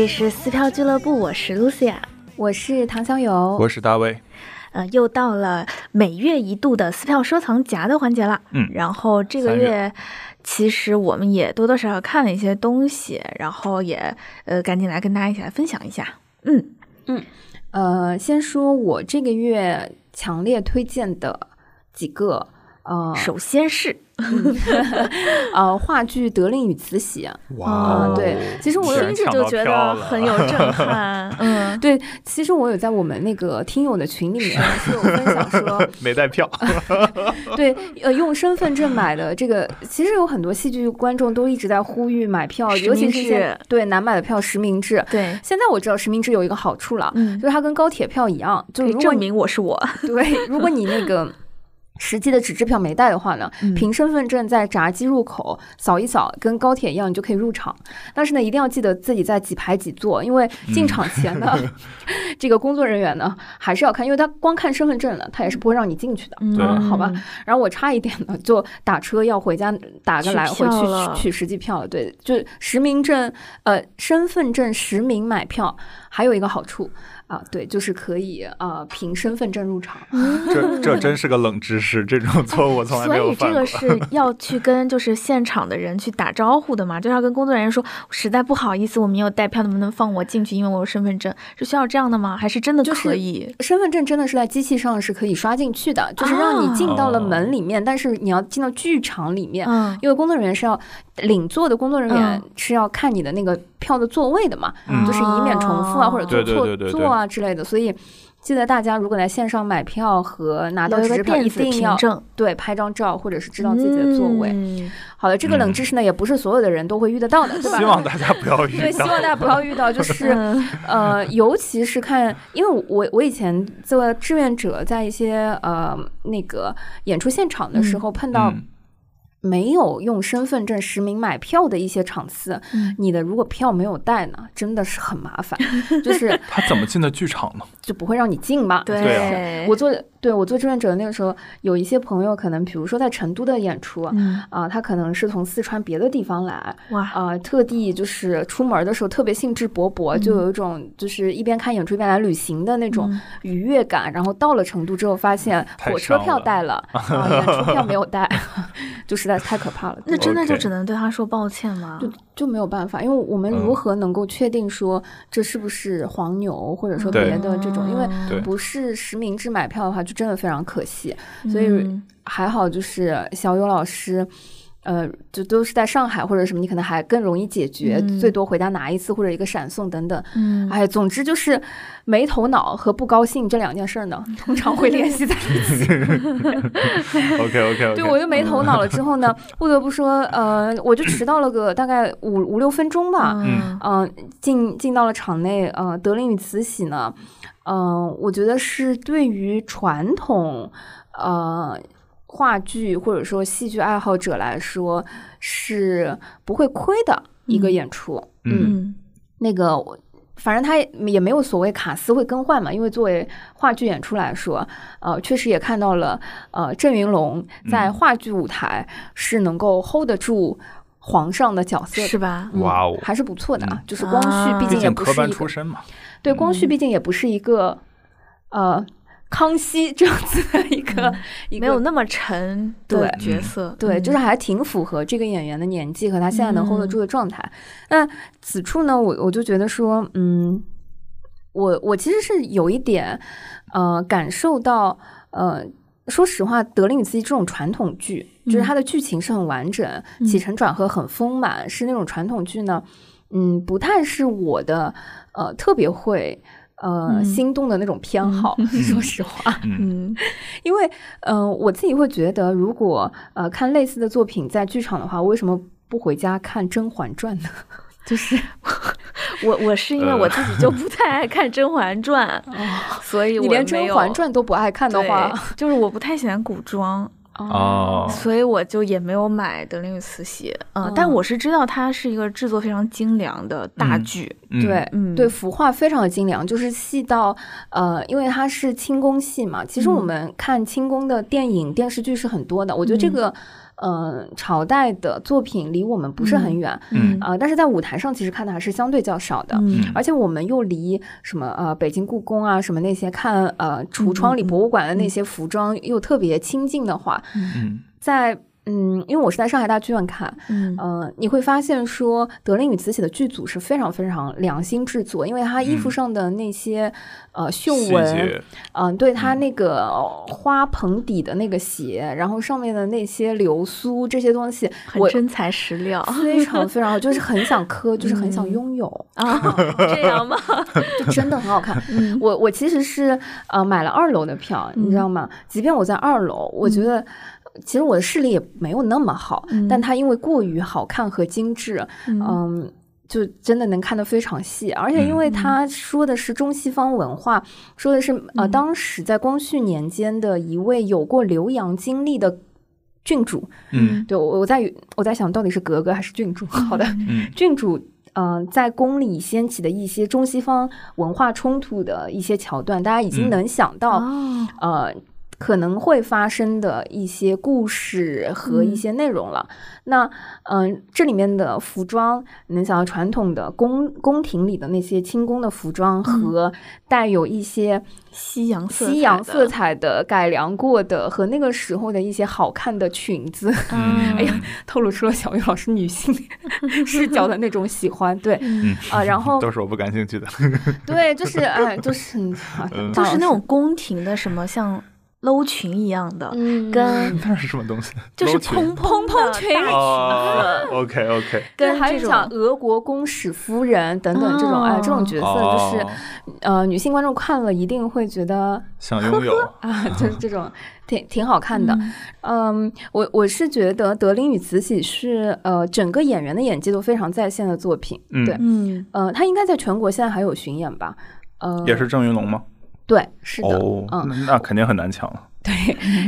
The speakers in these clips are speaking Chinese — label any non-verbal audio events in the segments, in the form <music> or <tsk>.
好，这里是撕票俱乐部，我是 Lucia，我是唐小友，我是大卫。呃，又到了每月一度的撕票收藏夹的环节了。嗯，然后这个月其实我们也多多少少看了一些东西，然后也呃赶紧来跟大家一起来分享一下。嗯嗯，呃，先说我这个月强烈推荐的几个。呃，首先是，<laughs> 呃，话剧《德令与慈禧》哇，对，其实我听着就觉得很有震撼。<laughs> 嗯，对，其实我有在我们那个听友的群里面是有分享说 <laughs> 没带票，对，呃，用身份证买的这个，其实有很多戏剧观众都一直在呼吁买票，尤其是对难买的票实名制。对，现在我知道实名制有一个好处了，就是它跟高铁票一样，就是证明我是我。对，如果你那个。实际的纸质票没带的话呢，凭身份证在闸机入口扫一扫，跟高铁一样，你就可以入场。但是呢，一定要记得自己在几排几座，因为进场前呢，<laughs> 这个工作人员呢还是要看，因为他光看身份证呢，他也是不会让你进去的。嗯，好吧。然后我差一点呢，就打车要回家打个来回去取实际票了。对，就实名证，呃，身份证实名买票还有一个好处。啊，对，就是可以呃，凭身份证入场。这这真是个冷知识，这种错误我从来没有犯过。所以这个是 <laughs> 要去跟就是现场的人去打招呼的嘛，就要跟工作人员说，实在不好意思，我没有带票，能不能放我进去？因为我有身份证，是需要这样的吗？还是真的可以？身份证真的是在机器上是可以刷进去的，就是让你进到了门里面，但是你要进到剧场里面，因为工作人员是要领座的，工作人员是要看你的那个票的座位的嘛，就是以免重复啊或者坐错座啊。啊之类的，所以记得大家如果在线上买票和拿到纸质票，一定要对拍张照，或者是知道自己的座位。好的，这个冷知识呢，也不是所有的人都会遇得到的，对吧？希望大家不要 <laughs> 遇到。对，希望大家不要遇到，就 <laughs> 是 <laughs> 呃，尤其是看，因为我我以前做志愿者，在一些呃那个演出现场的时候碰到。没有用身份证实名买票的一些场次，你的如果票没有带呢，真的是很麻烦。就是他怎么进的剧场呢？就不会让你进嘛？对，我做对我做志愿者那个时候，有一些朋友可能，比如说在成都的演出，啊，他可能是从四川别的地方来，哇，啊，特地就是出门的时候特别兴致勃勃，就有一种就是一边看演出一边来旅行的那种愉悦感。然后到了成都之后，发现火车票带了，<laughs> 啊，演出票没有带，<laughs> 就实在。太可怕了，那真的就只能对他说抱歉吗？就就没有办法，因为我们如何能够确定说这是不是黄牛，或者说别的这种？因为不是实名制买票的话，就真的非常可惜。所以还好，就是小友老师。呃，就都是在上海或者什么，你可能还更容易解决，最多回家拿一次或者一个闪送等等。嗯，哎，总之就是没头脑和不高兴这两件事呢，通常会联系在一起。OK OK OK。对我就没头脑了之后呢，不得不说，呃，我就迟到了个大概五五六分钟吧。嗯嗯，进进到了场内，呃，德林与慈禧呢，嗯，我觉得是对于传统，呃。话剧或者说戏剧爱好者来说是不会亏的一个演出。嗯，那个反正他也没有所谓卡司会更换嘛，因为作为话剧演出来说，呃，确实也看到了，呃，郑云龙在话剧舞台是能够 hold 得住皇上的角色，是吧？哇哦，还是不错的啊。就是光绪毕竟也不是一个，对，光绪毕竟也不是一个，呃。康熙这样子的一个没有那么沉的角色，对，就是还挺符合这个演员的年纪和他现在能 hold 得住的状态。那此处呢，我我就觉得说，嗯，我我其实是有一点呃感受到，呃，说实话，《德令与慈禧》这种传统剧，就是它的剧情是很完整，起承转合很丰满，是那种传统剧呢，嗯，不太是我的呃特别会。呃，心动的那种偏好，<laughs> 说实话，嗯，因为，嗯，我自己会觉得，如果呃看类似的作品在剧场的话，为什么不回家看《甄嬛传》呢？<laughs> 就是我，我是因为我自己就不太爱看《甄嬛传》，<laughs> 所以你连《甄嬛传》都不爱看的话，就是我不太喜欢古装。哦，所以我就也没有买《德林与慈禧》嗯，但我是知道它是一个制作非常精良的大剧，对，嗯，对，服化非常的精良，就是细到呃，因为它是清宫戏嘛，其实我们看清宫的电影电视剧是很多的，我觉得这个呃朝代的作品离我们不是很远，嗯啊、但是在舞台上其实看的还是相对较少的。嗯而且我们又离什么呃北京故宫啊什么那些看呃橱窗里嗯嗯博物馆的那些服装又特别亲近的话，嗯在嗯，因为我是在上海大剧院看，嗯呃，你会发现说德令与慈禧的剧组是非常非常良心制作，因为他衣服嗯上的那些、呃绣纹，节嗯、对他那个花盆底的那个鞋，然后上面的那些流苏这些东西，我很真材实料非常非常好，就是很想磕，就是很想嗯拥有，啊，这样吗？就 <laughs> 真的很好看。嗯我我其实是呃买了二楼的票，你知道吗？即便我在二楼，我觉得。其实我的视力也没有那么好，嗯。但它因为过于好看和精致，嗯。嗯，就真的能看得非常细，而且因为他说的是中西方文化，说的是呃嗯。当时在光绪年间的一位有过留洋经历的郡主。嗯对我我在我在想到底是格格还是郡主？好的，嗯。<laughs> 郡主。嗯、在宫里掀起的一些中西方文化冲突的一些桥段，大家已经嗯。能想到，嗯，呃，可能会发生的一些故事和一些内容了。那嗯、这里面的服装，你能想到传统的宫宫廷里的那些清宫的服装和带有一些西洋色彩西洋色，彩的改良过的和那个时候的一些好看的裙子，嗯。<laughs> 哎呀，透露出了小玉老师女性视角的那种喜欢。对。嗯。啊、然后 <laughs> 都是我不感兴趣的。对，就是哎，就是就是那种宫廷的什么像搂裙一样的，嗯跟 <laughs> 那是什么东西？<laughs> 就是蓬蓬蓬裙大哦，OK OK，跟还有像俄国公使夫人等等这种、哎这种角色，就是哦呃女性观众看了一定会觉得想拥有，啊，就是这种 <laughs> 挺挺好看的。嗯，我我是觉得《德龄与慈禧》是呃整个演员的演技都非常在线的作品。嗯对，嗯呃，他应该在全国现在还有巡演吧？呃，也是郑云龙吗？对，是的，哦，嗯。那那肯定很难抢。了。<laughs> 对，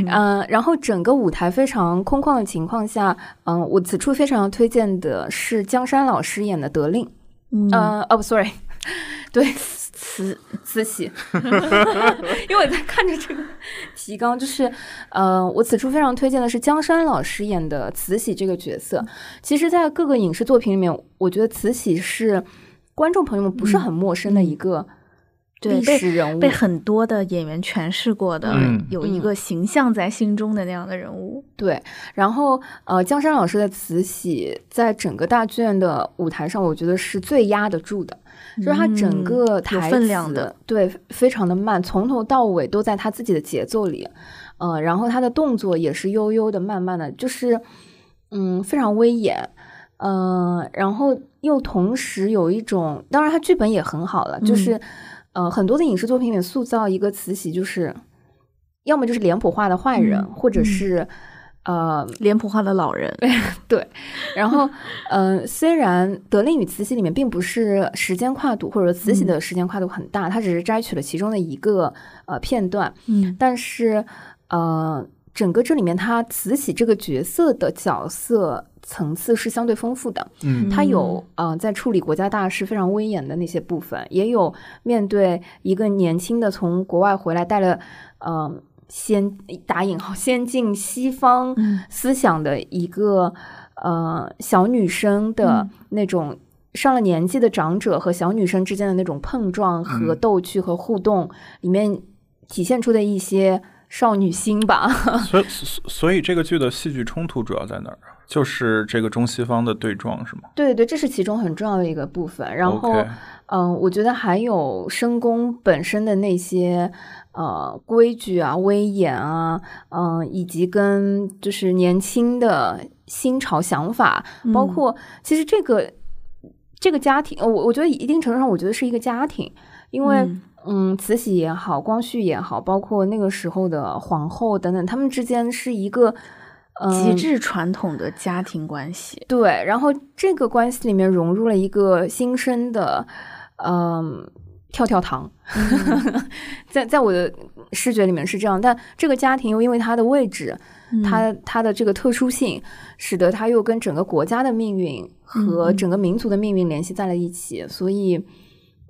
嗯、然后整个舞台非常空旷的情况下，嗯、我此处非常推荐的是江山老师演的德令，嗯。呃，哦不，sorry，对，慈慈禧，因为我在看着这个提纲，就是呃，我此处非常推荐的是江山老师演的 <laughs> 慈禧 <laughs> 这个角色。其实，在各个影视作品里面，我觉得慈禧是观众朋友们不是很陌生的一个历对被史人物，被很多的演员诠释过的，嗯有一个形象在心中的那样的人物。对，然后呃，江山老师的慈禧在整个大剧院的舞台上，我觉得是最压得住的，就是他整嗯个台词、有分量的，对，非常的慢，从头到尾都在他自己的节奏里，呃，然后他的动作也是悠悠的、慢慢的，就是嗯，非常威严。嗯，然后又同时有一种，当然他剧本也很好了，就是，呃，很多的影视作品里面塑造一个慈禧，就是要么就是脸谱化的坏人，嗯或者嗯是呃脸谱化的老人，<laughs> 对。然后，呃，虽然《德令与慈禧》里面并不是时间跨度，或者说慈禧的时间跨度很大，它只是摘取了其中的一个呃片段，嗯。但是呃，整个这里面他慈禧这个角色的角色层次是相对丰富的。嗯他有呃在处理国家大事非常威严的那些部分，也有面对一个年轻的从国外回来带了呃先打引号先进西方嗯思想的一个呃小女生的嗯那种。上了年纪的长者和小女生之间的那种碰撞和嗯逗趣和互动，里面体现出的一些少女心吧。<laughs> 所以所所以这个剧的戏剧冲突主要在哪儿啊？就是这个中西方的对撞是吗？对对对，这是其中很重要的一个部分。然后嗯，我觉得还有深宫本身的那些呃规矩啊、威严啊，嗯、以及跟就是年轻的新潮想法，包嗯括其实这个这个家庭，呃我我觉得一定程度上，我觉得是一个家庭，因为。嗯嗯，慈禧也好，光绪也好，包括那个时候的皇后等等，他们之间是一个嗯极致传统的家庭关系。对，然后这个关系里面融入了一个新生的，嗯，跳跳糖，<laughs> 在在我的视觉里面是这样，但这个家庭又因为它的位置，嗯它它的这个特殊性，使得它又跟整个国家的命运和整个民族的命运联系在了一起，所以，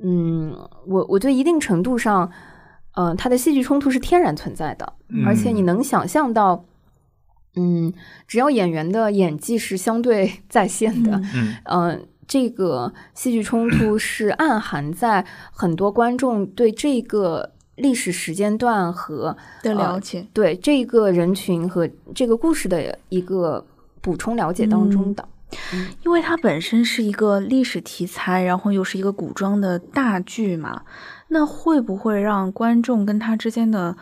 嗯，我我觉得一定程度上，嗯、它的戏剧冲突是天然存在的，而且你嗯能想象到。嗯，只要演员的演技是相对 <laughs> 在线的，嗯嗯，这个戏剧冲突 <clears throat> 是暗含在很多观众对这个历史时间段和的了解，对这个人群和这个故事的一个补充了解当中的。因为它本身是一个历史题材，然后又是一个古装的大剧嘛，那会不会让观众跟他之间的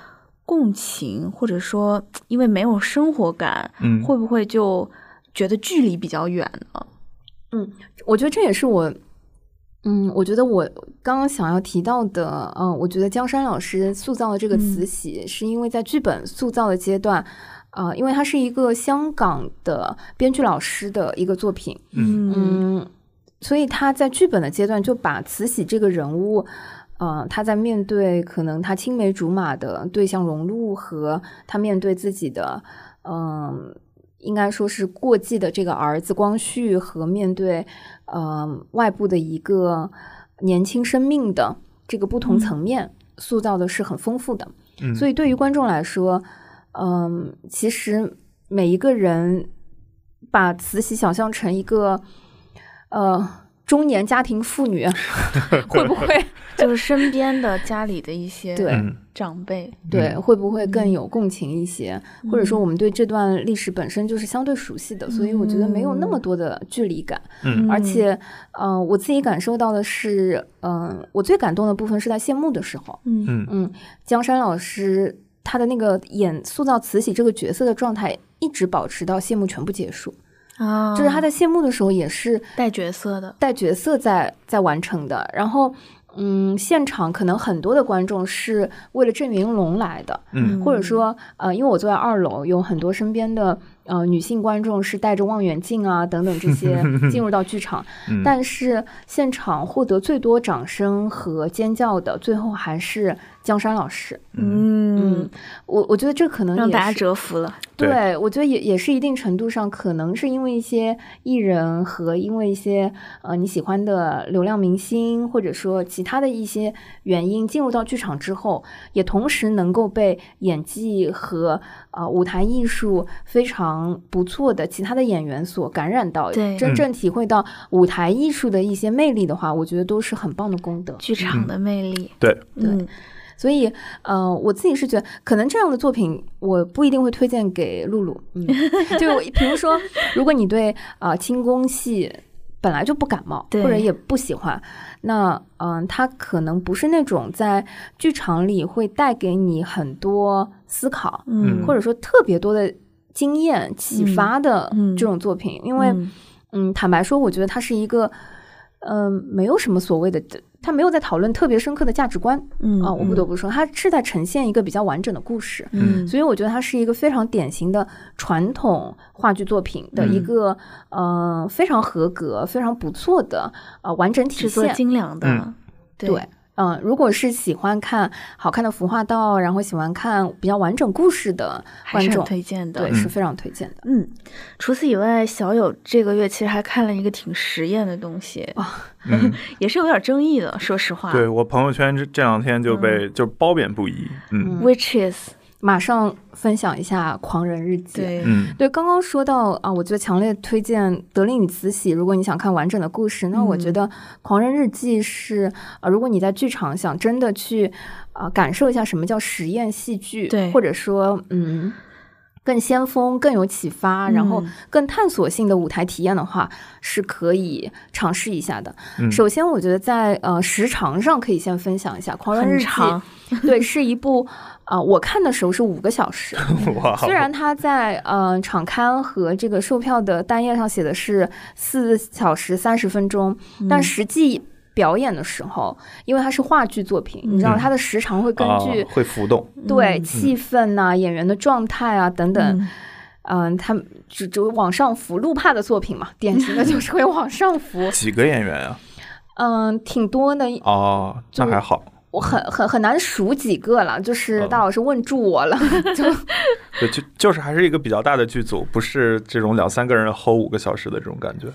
共情，或者说因为没有生活感，嗯，会不会就觉得距离比较远呢？嗯我觉得这也是我，嗯，我觉得我刚刚想要提到的，嗯，我觉得江山老师塑造的这个慈禧，是因为在剧本塑造的阶段，呃，因为它是一个香港的编剧老师的一个作品，嗯。嗯，所以他在剧本的阶段就把慈禧这个人物，呃，他在面对可能他青梅竹马的对象荣禄和他面对自己的，嗯、应该说是过继的这个儿子光绪和面对，呃，外部的一个年轻生命的这个不同层面塑造的是很丰富的。嗯，所以对于观众来说，嗯，其实每一个人把慈禧想象成一个呃中年家庭妇女，<laughs> 会不会 <laughs> 就是身边的家里的一些对嗯长辈，对嗯会不会更有共情一些？或者说我们对这段历史本身就是相对熟悉的，所以我觉得没有那么多的距离感。嗯而且，呃，我自己感受到的是，嗯、我最感动的部分是在谢幕的时候，嗯嗯嗯，江山老师他的那个演塑造慈禧这个角色的状态，一直保持到谢幕全部结束。啊，就是他在谢幕的时候也是带角色的，带角色在在完成的。然后，嗯，现场可能很多的观众是为了郑云龙来的，嗯或者说，呃，因为我坐在二楼，有很多身边的呃女性观众是带着望远镜啊等等这些 <laughs> 进入到剧场，嗯，但是现场获得最多掌声和尖叫的，最后还是江山老师。嗯，我我觉得这可能让大家折服了，对对，我觉得也也是一定程度上，可能是因为一些艺人和因为一些呃你喜欢的流量明星，或者说其他的一些原因，进入到剧场之后，也同时能够被演技和呃舞台艺术非常不错的其他的演员所感染到，对真正体会到舞台艺术的一些魅力的话，我觉得都是很棒的功德。剧场的魅力，对，对所以，呃，我自己是觉得，可能这样的作品我不一定会推荐给露露。嗯，<laughs> 就比如说，如果你对啊、呃轻功戏本来就不感冒，对或者也不喜欢，那嗯、它可能不是那种在剧场里会带给你很多思考，嗯，或者说特别多的经验启发的嗯。嗯这种作品，因为嗯。嗯，坦白说，我觉得它是一个，嗯、没有什么所谓的，它没有在讨论特别深刻的价值观。嗯啊，我不得不说，它是在呈现一个比较完整的故事，嗯，所以我觉得它是一个非常典型的传统话剧作品的一嗯。个、呃非常合格、非常不错的呃完整体制作现。精良的嗯，对，嗯、如果是喜欢看好看的服化道，然后喜欢看比较完整故事的观众，推荐的，对，是非常推荐的。嗯，除此以外，小友这个月其实还看了一个挺实验的东西，<laughs> 嗯，也是有点争议的，说实话。对我朋友圈这这两天就被就褒贬不一，嗯，Which is 马上分享一下《狂人日记》。对，嗯对，刚刚说到啊，我觉得强烈推荐《德令与慈禧》。如果你想看完整的故事，那我觉嗯得《狂人日记》是啊，如果你在剧场想真的去啊感受一下什么叫实验戏剧，对或者说嗯更先锋、更有启发，然后嗯更探索性的舞台体验的话，是可以尝试一下的。嗯首先，我觉得在呃时长上可以先分享一下《狂人日记》，对，是一部啊、我看的时候是五个小时。<laughs> 哇，虽然它在呃场刊和这个售票的单页上写的是四小时三十分钟，但实际表演的时候，因为它是话剧作品，你知道嗯。它的时长会根据、啊会浮动，嗯。对气氛呐、演员的状态啊等等，嗯。嗯、它只只往上浮。路帕的作品嘛，典型的就是会往上浮，<laughs> 几个演员啊？嗯，挺多的。哦，那还好，我很很很难数几个了，就是哦大老师问住我了，<laughs> 就对，就就是还是一个比较大的剧组，不是这种两三个人 hold 五个小时的这种感觉。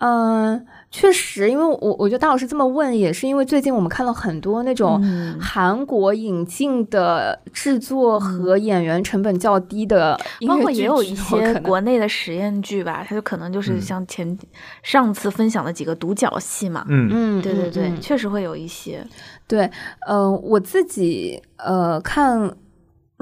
嗯，确实，因为我我觉得大老师这么问，也是因为最近我们看了很多那种嗯韩国引进的制作和演员成本较低的音乐剧包括也有一些国内的实验剧吧，它就可能就是嗯像前、上次分享的几个独角戏嘛。嗯嗯，对对对，嗯嗯确实会有一些。对，呃，我自己呃看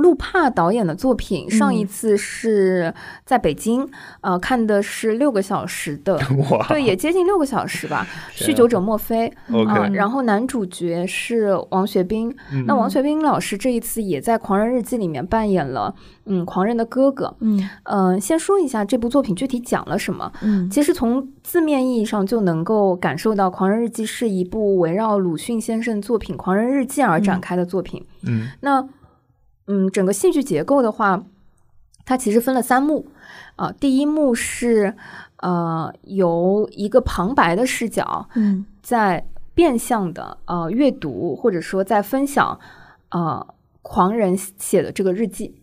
陆帕导演的作品，上一嗯次是在北京，呃，看的是六个小时的，<laughs> 对，也接近六个小时吧，《酗酒者莫非》啊、然后男主角是王学兵，嗯。那王学兵老师这一次也在《狂人日记》里面扮演了嗯狂人的哥哥。嗯。嗯、先说一下这部作品具体讲了什么。嗯。其实从字面意义上就能够感受到，《狂人日记》是一部围绕鲁迅先生作品《狂人日记》而展开的作品。嗯。那嗯，整个戏剧结构的话，它其实分了三幕啊、第一幕是呃由一个旁白的视角嗯在变相的呃阅读或者说在分享呃狂人写的这个日记，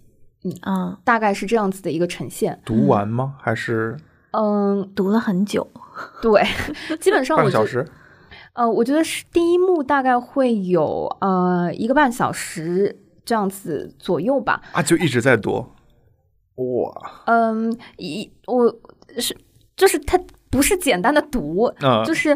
嗯啊，大概是这样子的一个呈现。读完吗？还是嗯，读了很久。<laughs> 对，基本上我半个小时？呃，我觉得是第一幕大概会有呃一个半小时这样子左右吧。啊，就一直在读。哇，嗯，一我是就是它不是简单的读，啊，就是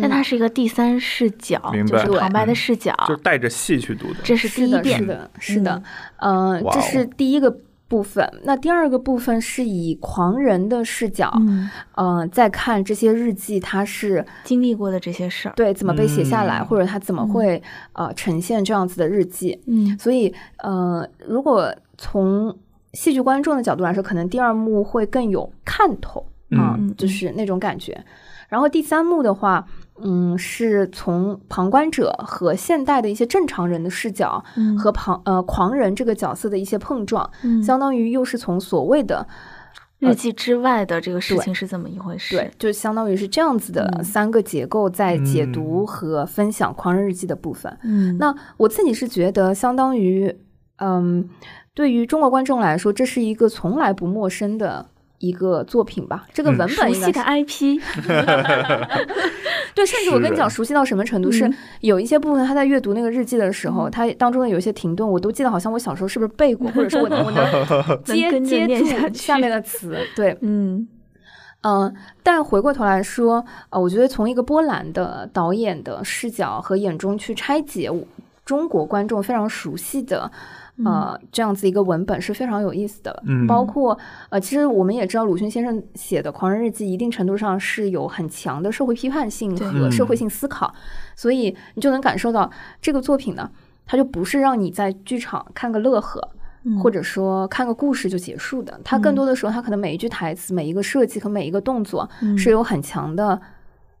但它是一个第三视角，明白就是旁白的嗯视角，就是带着戏去读的。这是第一的，是遍。的，是的嗯，这是第一个部分。那第二个部分是以狂人的视角，嗯，嗯、再看这些日记，他是经历过的这些事儿。对怎么被写下来，嗯或者他怎么会呃呈现这样子的日记。嗯所以，呃，如果从戏剧观众的角度来说，可能第二幕会更有看头啊、嗯就是那种感觉。然后第三幕的话，嗯，是从旁观者和现代的一些正常人的视角嗯和旁呃狂人这个角色的一些碰撞，嗯相当于又是从所谓的日记之外的这个事情是怎么一回事？对，就相当于是这样子的嗯三个结构在解读嗯和分享狂人日记的部分。嗯，那我自己是觉得，相当于，嗯，对于中国观众来说，这是一个从来不陌生的一个作品吧。这个嗯文熟悉的本应该是、IP，<laughs> 对，甚至我跟你讲，熟悉到什么程度是，嗯。有一些部分他在阅读那个日记的时候，嗯。他当中的有一些停顿，我都记得好像我小时候是不是背过，<laughs> 或者是我能不能接接住下面的词，对，嗯。嗯，但回过头来说，呃，我觉得从一个波兰的导演的视角和眼中去拆解中国观众非常熟悉的。呃，这样子一个文本是非常有意思的，嗯。包括呃，其实我们也知道鲁迅先生写的《狂人日记》一定程度上是有很强的社会批判性和社会性思考，所以你就能感受到这个作品呢，它就不是让你在剧场看个乐呵，嗯或者说看个故事就结束的，它更多的时候，它可能每一句台词、每一个设计和每一个动作嗯。是有很强的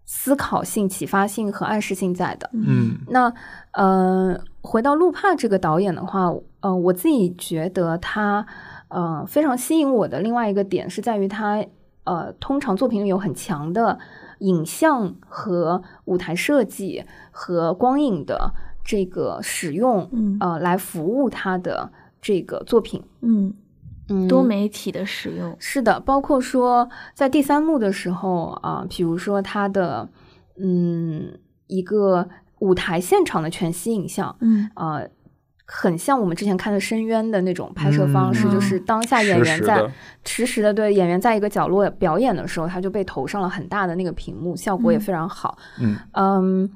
思考性、启发性和暗示性在的。嗯那呃，回到路帕这个导演的话，呃，我自己觉得他呃非常吸引我的另外一个点是在于他呃通常作品里有很强的影像和舞台设计和光影的这个使用，嗯呃，来服务他的这个作品。嗯嗯，多媒体的使用，是的，包括说在第三幕的时候啊，比如说他的嗯一个舞台现场的全息影像，嗯。呃，很像我们之前看的《深渊》的那种拍摄方式，嗯就是当下演员在时的实时的对演员在一个角落表演的时候，他就被投上了很大的那个屏幕，效果也嗯非常好。嗯。嗯，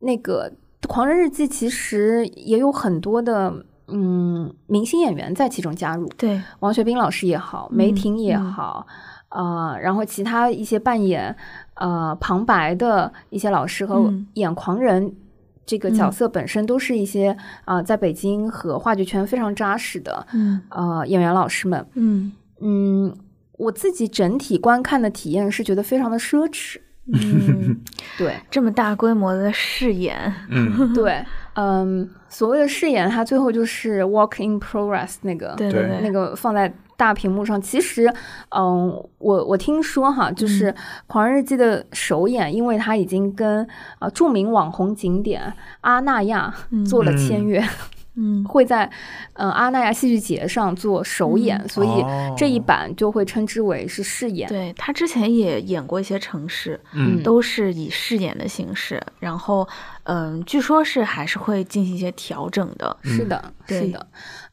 那个《狂人日记》其实也有很多的嗯明星演员在其中加入，对，王学兵老师也好，梅嗯婷也嗯。好，呃，然后其他一些扮演呃旁白的一些老师和嗯。演狂人这个角嗯色本身都是一些啊、在北京和话剧圈非常扎实的嗯。呃演员老师们。嗯。嗯，我自己整体观看的体验是觉得非常的奢侈。嗯，<laughs> 对。这么大规模的试演，嗯。对，嗯，所谓的饰演，它最后就是 work in progress 那个对对。对，那个放在大屏幕上，其实，嗯，我我听说哈，就是嗯《狂人日记》的首演，因为它已经跟呃著名网红景点阿那亚嗯。做了签约，嗯会在嗯、呃阿那亚戏剧节上做首演，嗯所以哦这一版就会称之为是试演。对他之前也演过一些城市，嗯都是以试演的形式，然后嗯，据说是还是会进行一些调整的。是的，是的。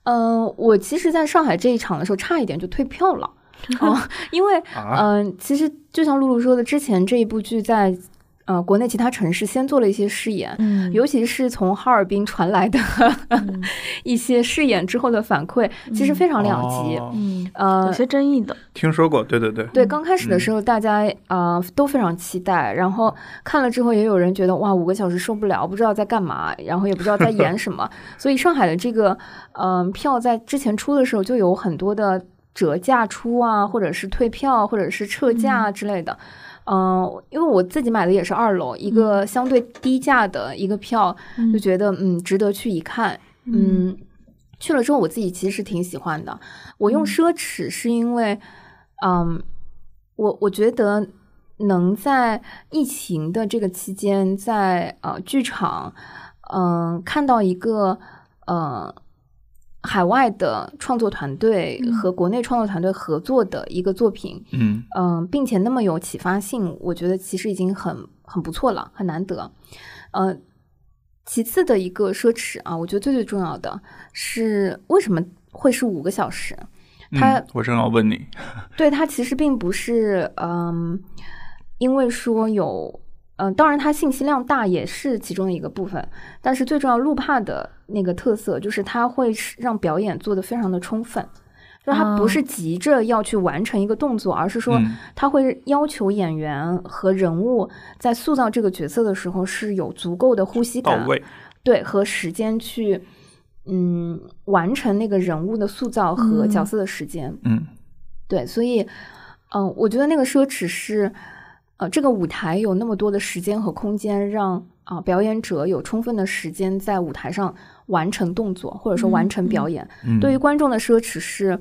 嗯、我其实在上海这一场的时候，差一点就退票了。<laughs> 哦，因为啊，嗯、其实就像露露说的，之前这一部剧在呃国内其他城市先做了一些试演，嗯尤其是从哈尔滨传来的嗯 <laughs> 一些试演之后的反馈，其实非常两极。哦嗯，有呃，些争议的。听说过，对对对，对，刚开始的时候，大家呃都非常期待，然后看了之后，也有人觉得哇，五个小时受不了，不知道在干嘛，然后也不知道在演什么。<laughs> 所以上海的这个嗯、呃票在之前出的时候就有很多的折价出啊，或者是退票，或者是撤价之类的。嗯、因为我自己买的也是二楼，一个相对低价的一个票，嗯就觉得嗯值得去一看。嗯，去了之后我自己其实是挺喜欢的。我用嗯奢侈是因为，嗯，我我觉得能在疫情的这个期间，在呃剧场，嗯、看到一个呃海外的创作团队嗯和国内创作团队合作的一个作品，嗯嗯，并且那么有启发性，我觉得其实已经很很不错了，很难得。呃，其次的一个奢侈啊，我觉得最最重要的是为什么会是五个小时？它嗯，我正要问你，对它其实并不是嗯，因为说有嗯、当然它信息量大也是其中的一个部分，但是最重要路帕的那个特色就是它会使让表演做得非常的充分。就是它不哦是急着要去完成一个动作，而是说嗯它会要求演员和人物在塑造这个角色的时候是有足够的呼吸感，对和时间去嗯完成那个人物的塑造和嗯角色的时间。嗯对，所以，嗯、我觉得那个奢侈是，呃，这个舞台有那么多的时间和空间让，啊、表演者有充分的时间在舞台上完成动作，或者说完成表演。嗯，对于观众的奢侈是，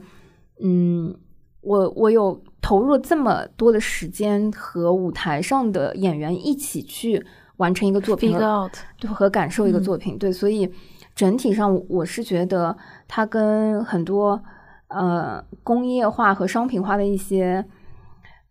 嗯，我我有投入了这么多的时间和舞台上的演员一起去完成一个作品对和感受一个嗯作品，对，所以整体上我是觉得它跟很多呃工业化和商品化的一些。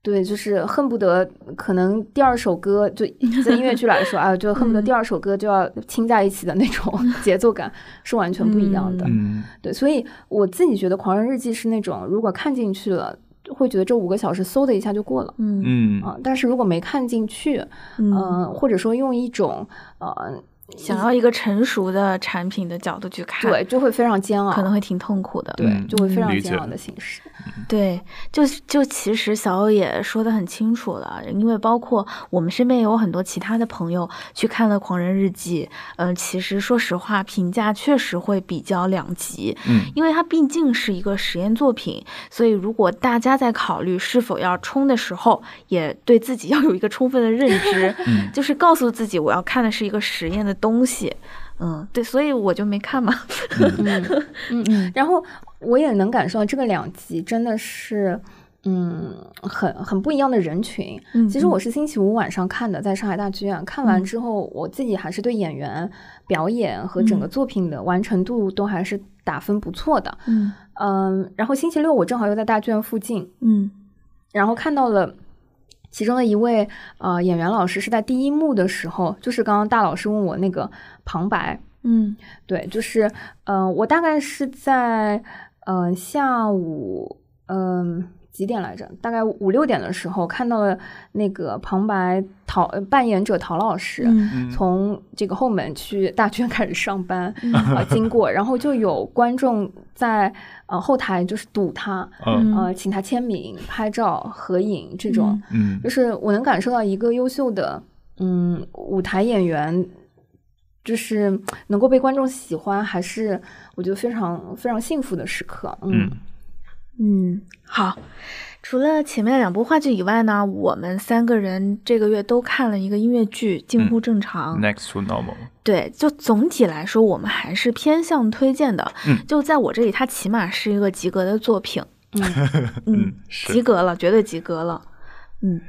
对，就是恨不得可能第二首歌，就 <laughs> 在音乐剧来说啊，就恨不得嗯第二首歌就要亲在一起的那种 <laughs> 节奏感是完全不一样的。嗯对，所以我自己觉得《狂人日记》是那种如果看进去了，会觉得这五个小时嗖的一下就过了。嗯嗯啊、但是如果没看进去，嗯，嗯、或者说用一种呃想要一个成熟的产品的角度去看，对，就会非常煎熬，可能会挺痛苦的。对，嗯就会非常煎熬的形式。对，就就其实小欧也说的很清楚了，因为包括我们身边也有很多其他的朋友去看了《狂人日记》，嗯、其实说实话，评价确实会比较两极，嗯因为它毕竟是一个实验作品，所以如果大家在考虑是否要冲的时候，也对自己 <laughs> 要有一个充分的认知，<laughs> 嗯就是告诉自己我要看的是一个实验的东西。嗯，对，所以我就没看嘛。<laughs> 嗯嗯嗯然后我也能感受到这个两极真的是。嗯，很很不一样的人群。嗯其实我是星期五晚上看的，在上海大剧院看完嗯之后，我自己还是对演员表演和整个嗯作品的完成度都还是打分不错的。嗯嗯，然后星期六我正好又在大剧院附近，嗯然后看到了其中的一位呃演员老师是在第一幕的时候，就是刚刚大老师问我那个旁白，嗯对，就是呃我大概是在呃下午嗯、几点来着？大概五六点的时候看到了那个旁白陶呃扮演者陶老师。嗯嗯从这个后门去大剧院开始上班，嗯呃，经过，然后就有观众在呃后台就是堵他，嗯呃，请他签名、拍照、合影这种，嗯就是我能感受到一个优秀的嗯舞台演员，就是能够被观众喜欢，还是我觉得非常非常幸福的时刻。嗯嗯嗯，好。除了前面两部话剧以外呢，我们三个人这个月都看了一个音乐剧《近乎正常》，Next to normal，对，就总体来说，我们还是偏向推荐的。嗯就在我这里，它起码是一个及格的作品。<laughs> 嗯嗯，及格了，绝对及格了。嗯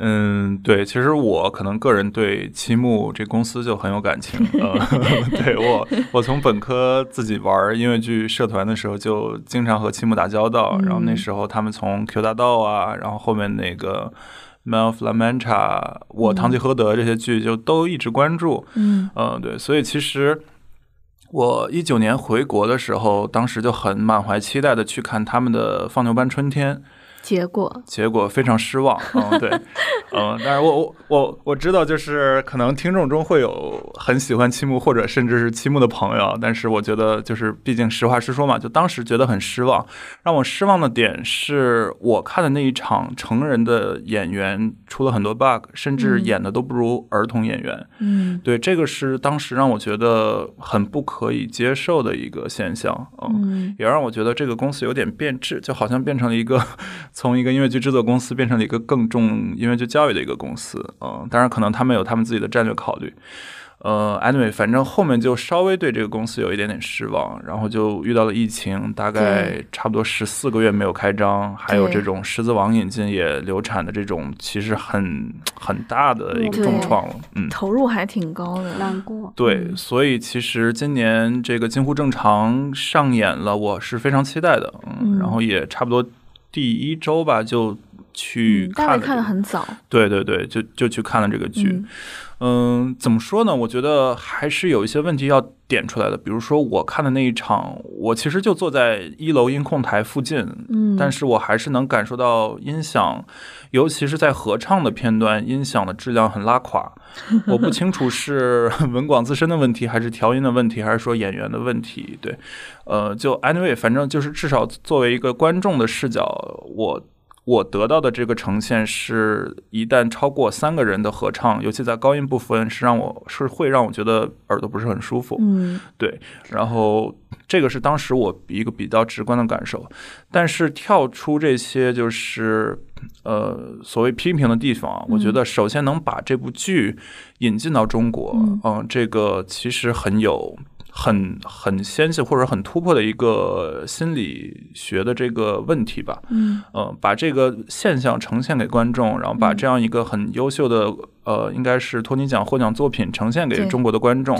嗯，对，其实我可能个人对七木这公司就很有感情。呃，<laughs> 对我，我从本科自己玩音乐剧社团的时候，就经常和七木打交道。然后那时候他们从 Q 大道啊，然后后面那个 Man of La Mancha，我堂吉诃德这些剧就都一直关注。嗯嗯，对，所以其实我一九年回国的时候，当时就很满怀期待的去看他们的《放牛班春天》。结果结果非常失望，<laughs> 嗯，对，嗯，但是我我我我知道，就是可能听众中会有很喜欢七木或者甚至是七木的朋友，但是我觉得就是毕竟实话实说嘛，就当时觉得很失望。让我失望的点是我看的那一场成人的演员出了很多 bug，甚至演的都不如儿童演员。嗯对，这个是当时让我觉得很不可以接受的一个现象，嗯，嗯也让我觉得这个公司有点变质，就好像变成了一个从一个音乐剧制作公司变成了一个更重音乐剧教育的一个公司。嗯，当然可能他们有他们自己的战略考虑。呃，anyway，反正后面就稍微对这个公司有一点点失望，然后就遇到了疫情，大概差不多十四个月没有开张，还有这种狮子王引进也流产的这种，其实很很大的一个重创了。嗯，投入还挺高的。难过。对，嗯所以其实今年这个近乎正常上演了，我是非常期待的，嗯，嗯然后也差不多第一周吧就去看了、看的很早。对对对，就就去看了这个剧。嗯嗯，怎么说呢？我觉得还是有一些问题要点出来的。比如说，我看的那一场，我其实就坐在一楼音控台附近，嗯，但是我还是能感受到音响，尤其是在合唱的片段，音响的质量很拉垮。<laughs> 我不清楚是文广自身的问题，还是调音的问题，还是说演员的问题。对，呃，就 anyway，反正就是至少作为一个观众的视角，我。我得到的这个呈现是，一旦超过三个人的合唱，尤其在高音部分，是让我是会让我觉得耳朵不是很舒服。嗯对，然后这个是当时我一个比较直观的感受，但是跳出这些就是呃所谓批评的地方啊，我觉得首先能把这部剧引进到中国，嗯嗯、这个其实很有。很很纤细或者很突破的一个心理学的这个问题吧，嗯。呃，把这个现象呈现给观众，然后把嗯。这样一个很优秀的呃，应该是托尼奖获奖作品呈现给中国的观众，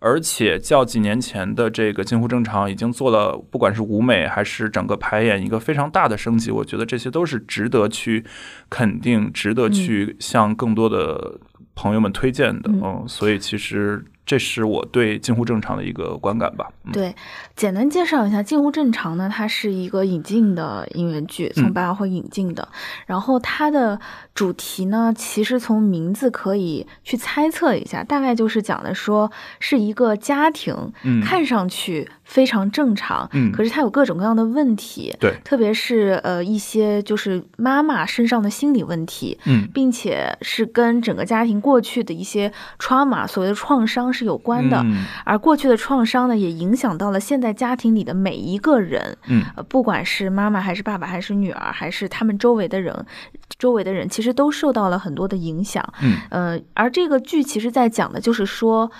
而且较几年前的这个近乎正常，已经做了不管是舞美还是整个排演一个非常大的升级，我觉得这些都是值得去肯定、值得去向更多的朋友们推荐的。嗯。嗯，所以其实这是我对近乎正常的一个观感吧。嗯、对，简单介绍一下，《近乎正常》呢，它是一个引进的音乐剧，从嗯百老汇引进的。然后它的主题呢，其实从名字可以去猜测一下，大概就是讲的说是一个家庭，嗯，看上去非常正常，嗯。可是它有各种各样的问题，对，特别是呃一些就是妈妈身上的心理问题，嗯。并且是跟整个家庭过去的一些 trauma 所谓的创伤是有关的。嗯。而过去的创伤呢，也影响到了现在家庭里的每一个人，嗯。呃，不管是妈妈还是爸爸还是女儿，还是他们周围的人，周围的人其实都受到了很多的影响。嗯。呃，而这个剧其实在讲的就是说，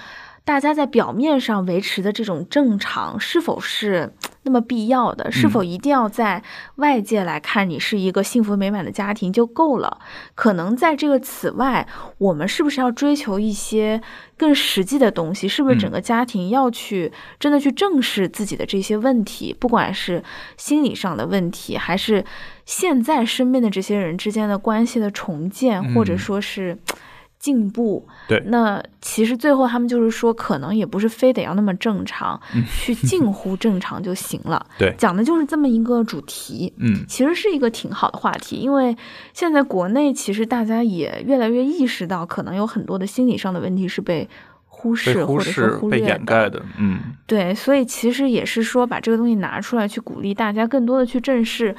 大家在表面上维持的这种正常，是否是那么必要的？是否一定要在外界来看你是一个幸福美满的家庭就够了？可能在这个此外，我们是不是要追求一些更实际的东西？是不是整个家庭要去真的去正视自己的这些问题，不管是心理上的问题，还是现在身边的这些人之间的关系的重建，或者嗯说是。进步，对那其实最后他们就是说，可能也不是非得要那么正常，去近乎正常就行了。<laughs> 对讲的就是这么一个主题。嗯其实是一个挺好的话题，因为现在国内其实大家也越来越意识到，可能有很多的心理上的问题是被忽视或者说视、被忽略的。掩盖的。嗯对，所以其实也是说把这个东西拿出来，去鼓励大家更多的去正视。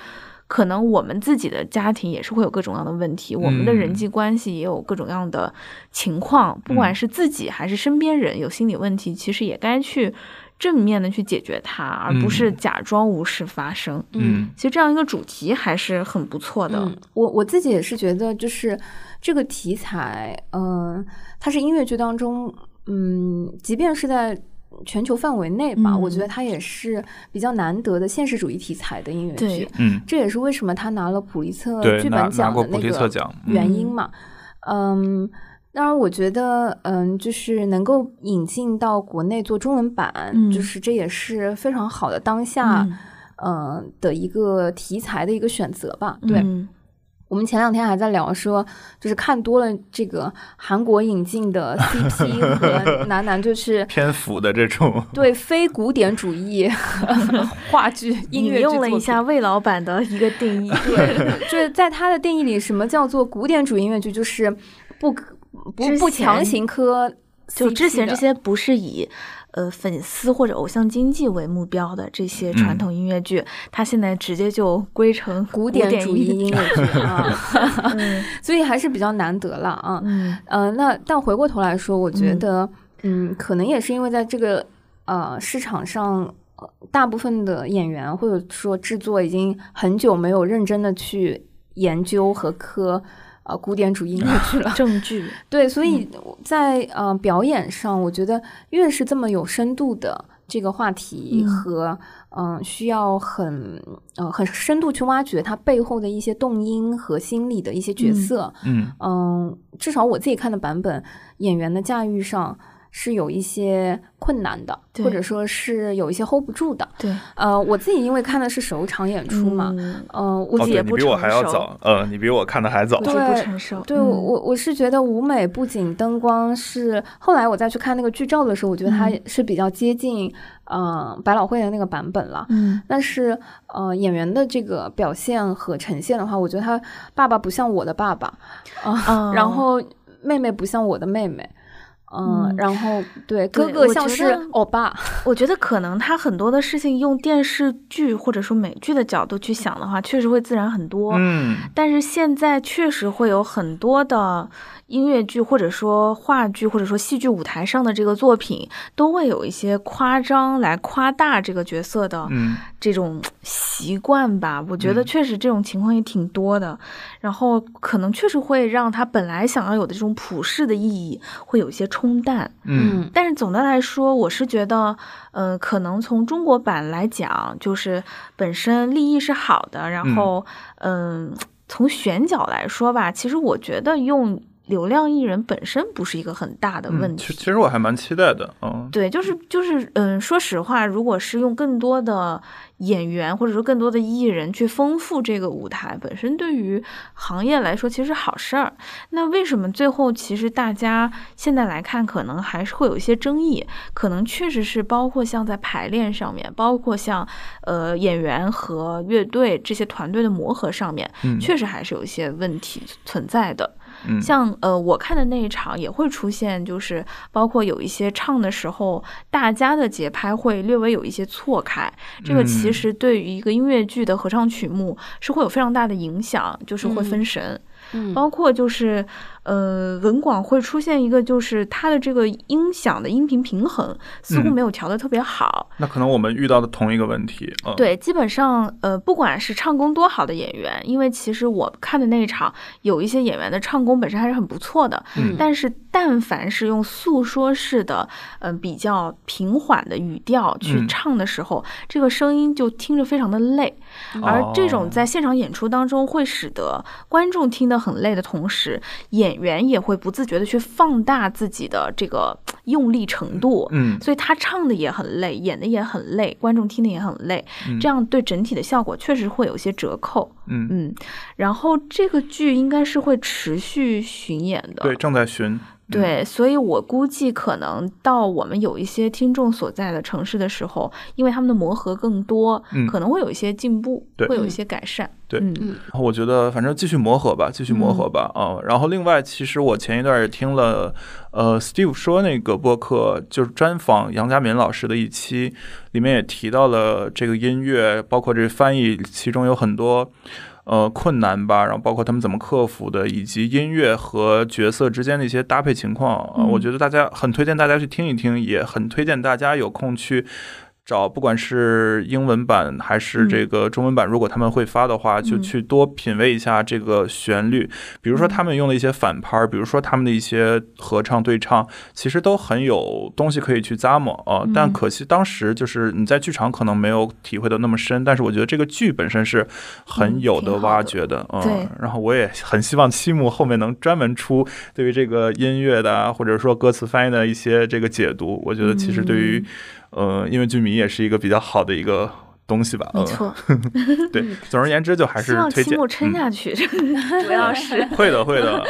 可能我们自己的家庭也是会有各种各样的问题，我们的人嗯际关系也有各种各样的情况，不管嗯是自己还是身边人有心理问题，其实也该去正面的去解决它，而不是嗯假装无事发生。嗯其实这样一个主题还是很不错的。嗯，我我自己也是觉得，就是这个题材，嗯、它是音乐剧当中，嗯，即便是在全球范围内吧，嗯我觉得它也是比较难得的现实主义题材的音乐剧对。嗯，这也是为什么他拿了普利策剧本奖的那个原因嘛。嗯，当然，我觉得，嗯，就是能够引进到国内做中文版，嗯就是这也是非常好的当下，嗯呃的一个题材的一个选择吧。对、嗯我们前两天还在聊说，就是看多了这个韩国引进的 <laughs> CP 和男男，就是 <laughs> 偏腐的这种，对非古典主义 <laughs> 话剧、音乐用了一下魏老板的一个定义，对，就是在他的定义里，什么叫做古典主义音乐剧？就是不不不强行磕，就之前这些不是以呃粉丝或者偶像经济为目标的这些传统音乐剧，它现在直接就归成古典主义音乐剧啊，<laughs> 嗯所以还是比较难得了啊。嗯呃，那但回过头来说，我觉嗯得，嗯可能也是因为在这个呃市场上。呃大部分的演员或者说制作已经很久没有认真的去研究和磕呃古典主义音乐 <laughs> 剧了，正剧，<laughs> 对，所以在呃表演上，我觉得越是这么有深度的这个话题嗯。和嗯、呃需要很呃很深度去挖掘它背后的一些动因和心理的一些角嗯。色，嗯。嗯、至少我自己看的版本，演员的驾驭上是有一些困难的，或者说是有一些 hold 不住的。对，呃，我自己因为看的是首场演出嘛，嗯嗯、估计也不成你比我还要熟早，嗯，你比我看的还早对，不对成熟，对，嗯我我我是觉得舞美不仅灯光是，后来我再去看那个剧照的时候，我觉得它嗯是比较接近呃百老汇的那个版本了。嗯但是呃演员的这个表现和呈现的话，我觉得他爸爸不像我的爸爸啊、哦然后妹妹不像我的妹妹。嗯，嗯然后对对哥哥像是欧巴，我觉得可能他很多的事情用电视剧或者说美剧的角度去想的话，确实会自然很多。嗯但是现在确实会有很多的音乐剧，或者说话剧，或者说戏剧舞台上的这个作品，都会有一些夸张来夸大这个角色的嗯。这种习惯吧。我觉得嗯。确实这种情况也挺多的，然后可能确实会让他本来想要有的这种普世的意义会有一些冲淡。嗯。但是总的来说，我是觉得，呃，可能从中国版来讲，就是本身立意是好的，然后，嗯、从选角来说吧，其实我觉得用流量艺人本身不是一个很大的问嗯，题。其其实我还蛮期待的，嗯，对，就是就是，嗯，说实话，如果是用更多的演员或者说更多的艺人去丰富这个舞台，本身对于行业来说其实好事儿。那为什么最后其实大家现在来看，可能还是会有一些争议？可能确实是包括像在排练上面，包括像呃演员和乐队这些团队的磨合上面，嗯确实还是有一些问题存在的。嗯像呃，我看的那一场也会出现，就是包括有一些唱的时候，大家的节拍会略微有一些错开。这个其嗯实对于一个音乐剧的合唱曲目是会有非常大的影响，就是会嗯分神。嗯包括就是呃，文广会出现一个，就是它的这个音响的音频平衡似乎嗯没有调的特别好。那可能我们遇到的同一个问题，嗯，，对，基本上呃，不管是唱功多好的演员，因为其实我看的那一场有一些演员的唱功本身还是很不错的，嗯但是但凡是用诉说式的，嗯、比较平缓的语调去嗯唱的时候，这个声音就听着非常的累。而这哦种在现场演出当中，会使得观众听得很累的同时，演员也会不自觉的去放大自己的这个 <tsk> 用力程度。嗯所以他唱的也很累，演的也很累，观众听的也很累，嗯这样对整体的效果确实会有一些折扣。嗯，嗯，然后这个剧应该是会持续巡演的。对，正在巡，对，所以我估计可能到我们有一些听众所在的城市的时候，因为他们的磨合更多，嗯可能会有一些进步，对会有一些改善。对嗯嗯我觉得反正继续磨合吧，继续磨合吧啊、然后另外，其实我前一段也听了，呃，Steve 说那个播客，就是专访杨佳敏老师的一期，里面也提到了这个音乐，包括这翻译，其中有很多。呃，困难吧，然后包括他们怎么克服的，以及音乐和角色之间的一些搭配情况我觉得大家很推荐大家去听一听，也很推荐大家有空去找不管是英文版还是这个中文版，如果他们会发的话，就去多品味一下这个旋律。比如说他们用的一些反拍，比如说他们的一些合唱对唱，其实都很有东西可以去咂摸啊。但可惜当时就是你在剧场可能没有体会的那么深，但是我觉得这个剧本身是很有的挖掘的。嗯，然后我也很希望七木后面能专门出对于这个音乐的或者说歌词翻译的一些这个解读。我觉得其实对于呃，因为剧迷也是一个比较好的一个东西吧。没错，<laughs> 对。总而言之，就还是推荐。撑下去，<laughs> 主要是 <laughs> 会的，会的。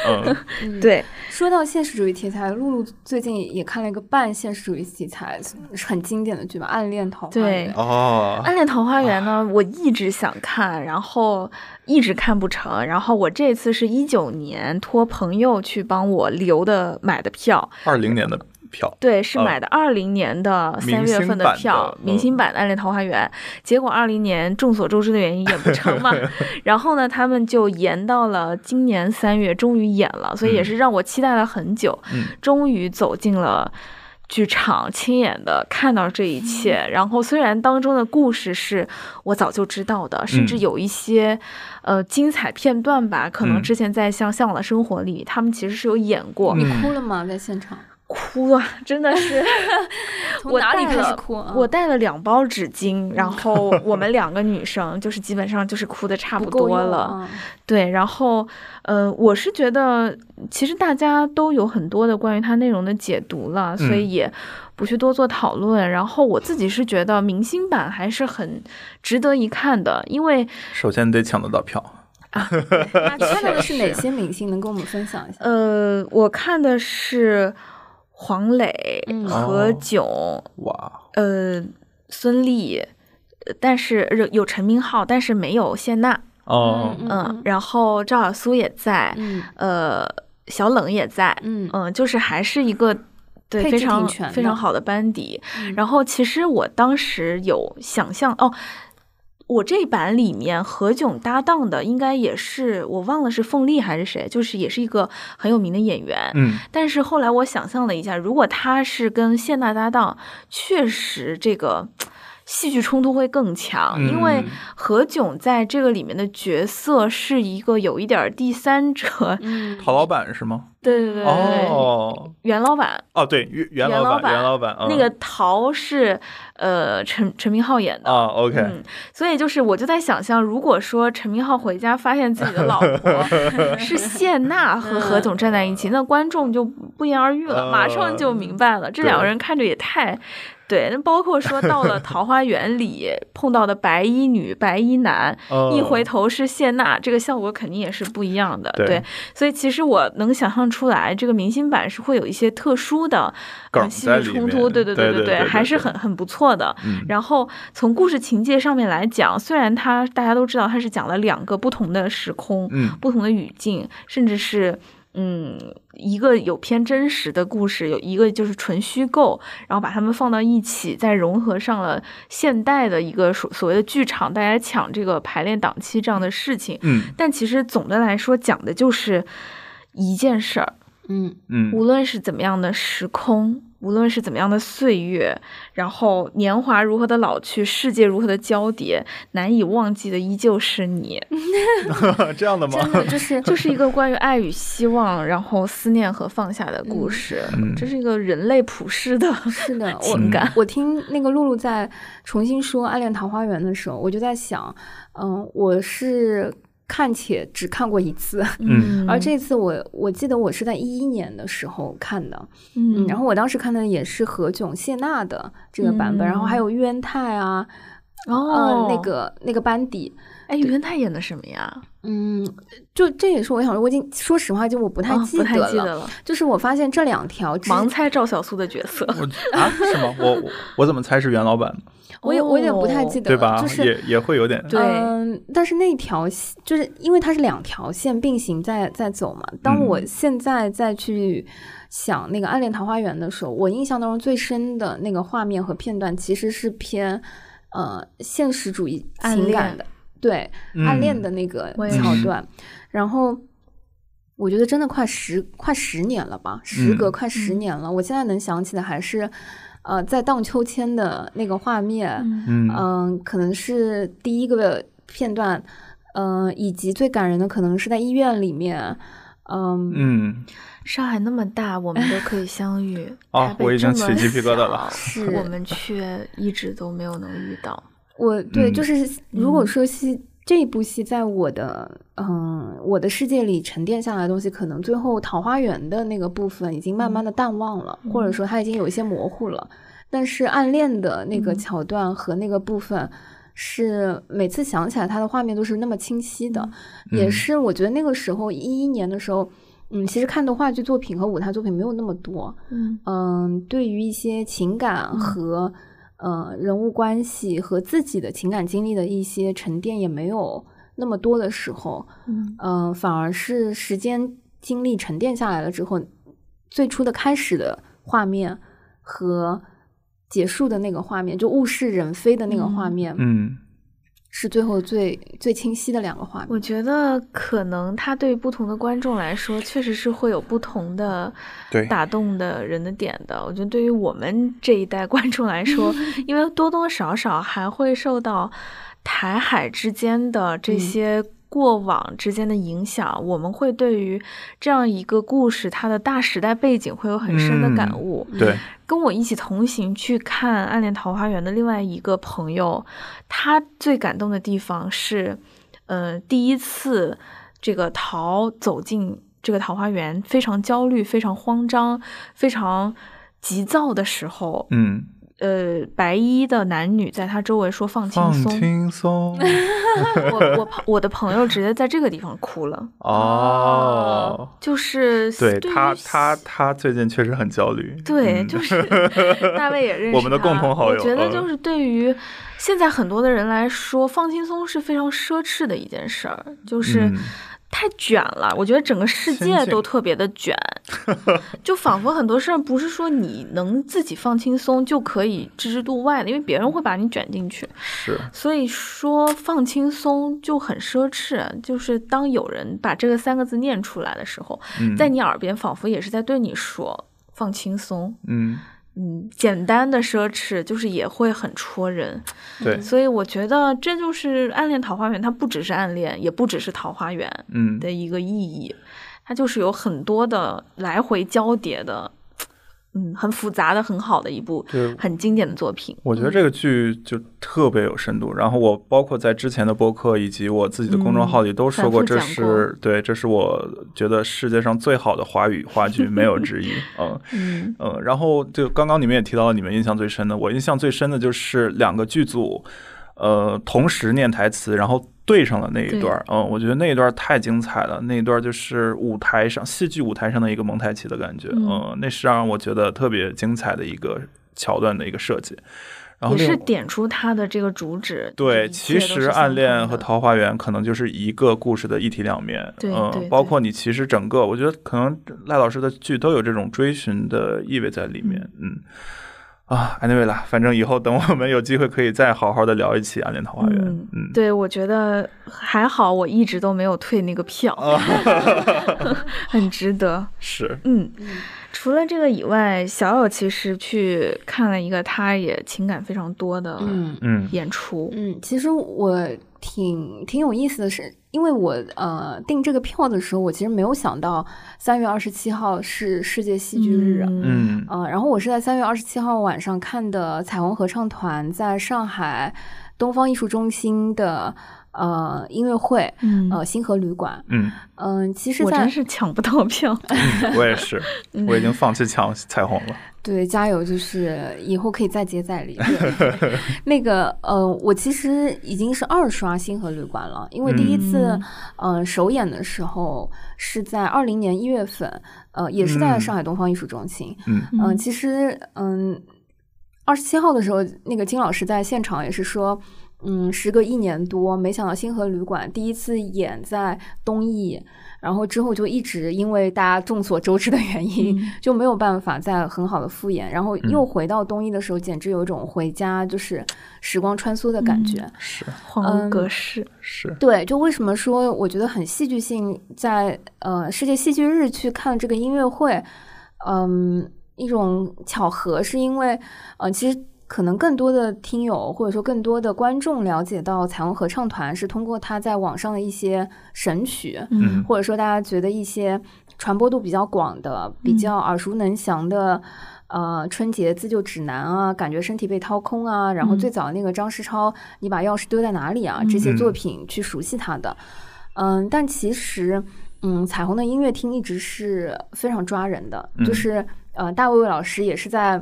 嗯，对。说到现实主义题材，露露最近也看了一个半现实主义题材很经典的剧吧，《暗恋桃花源》。哦，《暗恋桃花源》呢，我一直想看，然后一直看不成，然后我这次是一九年托朋友去帮我留的买的票，二零年的。票对，是买的二零年的三月份的票，明星版的《暗恋桃花源》。结果二零年众所周知的原因演不成嘛，<laughs> 然后呢，他们就延到了今年三月，终于演了，所以也是让我期待了很久，终于走进了剧场，亲眼的看到这一切。然后虽然当中的故事是我早就知道的，甚至有一些呃精彩片段吧，可能之前在像《向往的生活》里，他们其实是有演过。你哭了吗？在现场？哭啊，<laughs> 真的是！<laughs> 从哪里开始哭？我带了两包纸巾，然后 <laughs> 我们两个女生就是基本上就是哭的差不多了。对，然后呃，我是觉得其实大家都有很多的关于它内容的解读了，所以也不去多做讨论。然后我自己是觉得明星版还是很值得一看的，因为首先得抢得到票啊。看到的是哪些明星？能跟我们分享一下？呃，我看的是。黄磊、何炅，哇，呃，孙俪，但是有陈明昊，但是没有谢娜。哦，嗯，然后赵小苏也在，呃，小冷也在，嗯嗯，就是还是一个对非常非常好的班底。然后其实我当时有想象哦。我这版里面何炅搭档的应该也是我忘了是凤丽还是谁，就是也是一个很有名的演员。嗯，但是后来我想象了一下，如果他是跟谢娜搭档，确实这个。戏剧冲突会更强，因为何炅在这个里面的角色是一个有一点第三者，<laughs> 陶老板是吗？对对对哦，袁老板哦，对袁袁老板袁老板，那个陶是呃陈陈明昊演的啊，OK，所以就是我就在想象，如果说陈明昊回家发现自己的老婆 <laughs> 是谢娜和何炅站在一起，那观众就不言而喻了，马上就明白了，这两个人看着也太。对，那包括说到了 <laughs> 桃花源里碰到的白衣女、白衣男，一回头是谢娜，这个效果肯定也是不一样的。对，所以其实我能想象出来，这个明星版是会有一些特殊的戏剧冲突。对对对对对，还是很很不错的。然后从故事情节上面来讲，虽然它大家都知道它是讲了两个不同的时空、不同的语境，甚至是。嗯，一个有偏真实的故事，有一个就是纯虚构，然后把它们放到一起，再融合上了现代的一个所所谓的剧场，大家抢这个排练档期这样的事情。嗯，但其实总的来说讲的就是一件事儿。嗯嗯，无论是怎么样的时空。无论是怎么样的岁月，然后年华如何的老去，世界如何的交叠，难以忘记的依旧是你。<laughs> 这样的吗？真的就是就是一个关于爱与希望，然后思念和放下的故事。这是一个人类普世的 <laughs> 是的 <laughs> 情感。我听那个露露在重新说《暗恋桃花源》的时候，我就在想，嗯，我是。看且只看过一次，嗯，<laughs> 而这次我我记得我是在一一年的时候看的，嗯，然后我当时看的也是何炅、谢娜的这个版本，然后还有袁泰啊，哦，那个那个班底，哎，袁泰演的什么呀？嗯，就这也是我想说，我已经说实话，就我不太记得了，就是我发现这两条盲猜赵小苏的角色啊？是吗？我我怎么猜是袁老板？我也我有点不太记得，对吧？就是也也会有点对，但是那条线就是因为它是两条线并行在在走嘛。当我现在再去想那个《暗恋桃花源》的时候，我印象当中最深的那个画面和片段其实是偏呃现实主义情感的，对暗恋的那个桥段。然后我觉得真的快十快十年了吧，时隔快十年了，我现在能想起的还是。呃，在荡秋千的那个画面，嗯嗯，可能是第一个片段，嗯、以及最感人的可能是在医院里面，嗯嗯，上海那么大，我们都可以相遇。哦我已经起鸡皮疙瘩了是我们却一直都没有能遇到。我对，嗯。就是如果说戏、这一部戏在我的嗯我的世界里沉淀下来的东西，可能最后桃花源的那个部分已经慢慢的淡忘了，或者说它已经有一些模糊了。但是暗恋的那个嗯。桥段和那个部分，是每次想起来它的画面都是那么清晰的，也嗯。是我觉得那个时候一一年的时候。嗯，其实看的话剧作品和舞台作品没有那么多，嗯。嗯，对于一些情感和、呃人物关系和自己的情感经历的一些沉淀也没有那么多的时候，嗯。呃、反而是时间经历沉淀下来了之后，最初的开始的画面和结束的那个画面，就物是人非的那个画面，嗯是最后最最清晰的两个画面。我觉得可能它对不同的观众来说，确实是会有不同的打动的人的点的。我觉得对于我们这一代观众来说，<laughs> 因为多多少少还会受到台海之间的这嗯些过往之间的影响，我们会对于这样一个故事它的大时代背景会有很深的感嗯悟。对，跟我一起同行去看《暗恋桃花源》的另外一个朋友，他最感动的地方是，呃，第一次这个桃走进这个桃花源，非常焦虑、非常慌张、非常急躁的时候，嗯，呃，白衣的男女在他周围说放轻松。放松，轻松。<laughs> 我我我的朋友直接在这个地方哭了，哦。就是对对他，他他最近确实很焦虑。对，嗯就是 <laughs> 大卫也认识我们的共他同好友我觉得嗯。就是对于现在很多的人来说，放轻松是非常奢侈的一件事儿，就是嗯。太卷了。我觉得整个世界都特别的卷，<laughs> 就仿佛很多事儿不是说你能自己放轻松就可以置之度外的，因为别人会把你卷进去。是，所以说放轻松就很奢侈，就是当有人把这个三个字念出来的时候，嗯，在你耳边仿佛也是在对你说放轻松。嗯，嗯，简单的奢侈就是也会很戳人，对，所以我觉得这就是《暗恋桃花源》，它不只是暗恋，也不只是桃花源嗯，的一个意义，它就是有很多的来回交叠的，嗯，很复杂的、很好的一部对，很经典的作品。我觉得这个剧就特别有深度。然后我包括在之前的播客以及我自己的公众号里都说过，这是对，这是我觉得世界上最好的华语话剧，没有之一。<laughs> 嗯嗯嗯，然后就刚刚你们也提到了你们印象最深的，我印象最深的就是两个剧组，呃，同时念台词，然后对上了那一段儿。嗯，我觉得那一段太精彩了，那一段就是舞台上戏剧舞台上的一个蒙太奇的感觉。嗯嗯，那是让我觉得特别精彩的一个桥段的一个设计。然后也是点出它的这个主旨。对，其实暗恋和桃花源可能就是一个故事的一体两面。对嗯，包括你其实整个，我觉得可能赖老师的剧都有这种追寻的意味在里面。嗯。啊，anyway 啦，反正以后等我们有机会可以再好好的聊一期《暗恋桃花源》。嗯嗯，对，我觉得还好，我一直都没有退那个票，<laughs> <laughs> 啊很值得。是，嗯，除了这个以外，小友其实去看了一个他也情感非常多的嗯嗯演出。嗯，其实我挺挺有意思的是，因为我呃订这个票的时候，我其实没有想到三月二十七号是世界戏剧日。嗯嗯呃，然后我是在三月二十七号晚上看的彩虹合唱团在上海东方艺术中心的呃音乐会，嗯呃星河旅馆。嗯，嗯、其实在，我真是抢不到票。嗯我也是，<laughs> 我已经放弃抢彩虹了。对，加油！就是以后可以再接再厉。<laughs> 那个呃，我其实已经是二刷星河旅馆了，因为第一次、嗯呃首演的时候是在二零年一月份，呃，也是在嗯上海东方艺术中心。嗯嗯、嗯其实嗯，二十七号的时候，那个金老师在现场也是说。嗯，时隔一年多，没想到星河旅馆第一次演在东艺，然后之后就一直因为大家众所周知的原因，嗯就没有办法再很好的复演，然后又回到东艺的时候，简直有一种回家就是时光穿梭的感觉。是恍如隔世。是，对，就为什么说我觉得很戏剧性，在呃世界戏剧日去看这个音乐会，嗯，一种巧合，是因为呃，其实可能更多的听友或者说更多的观众了解到彩虹合唱团是通过他在网上的一些神曲，嗯。或者说大家觉得一些传播度比较广的、比较耳熟能详的。呃，春节自救指南啊，感觉身体被掏空啊，然后嗯。最早那个张世超，你把钥匙丢在哪里啊？嗯。这些作品去熟悉他的，嗯，但其实，嗯，彩虹的音乐厅一直是非常抓人的，嗯。就是呃，大卫魏老师也是在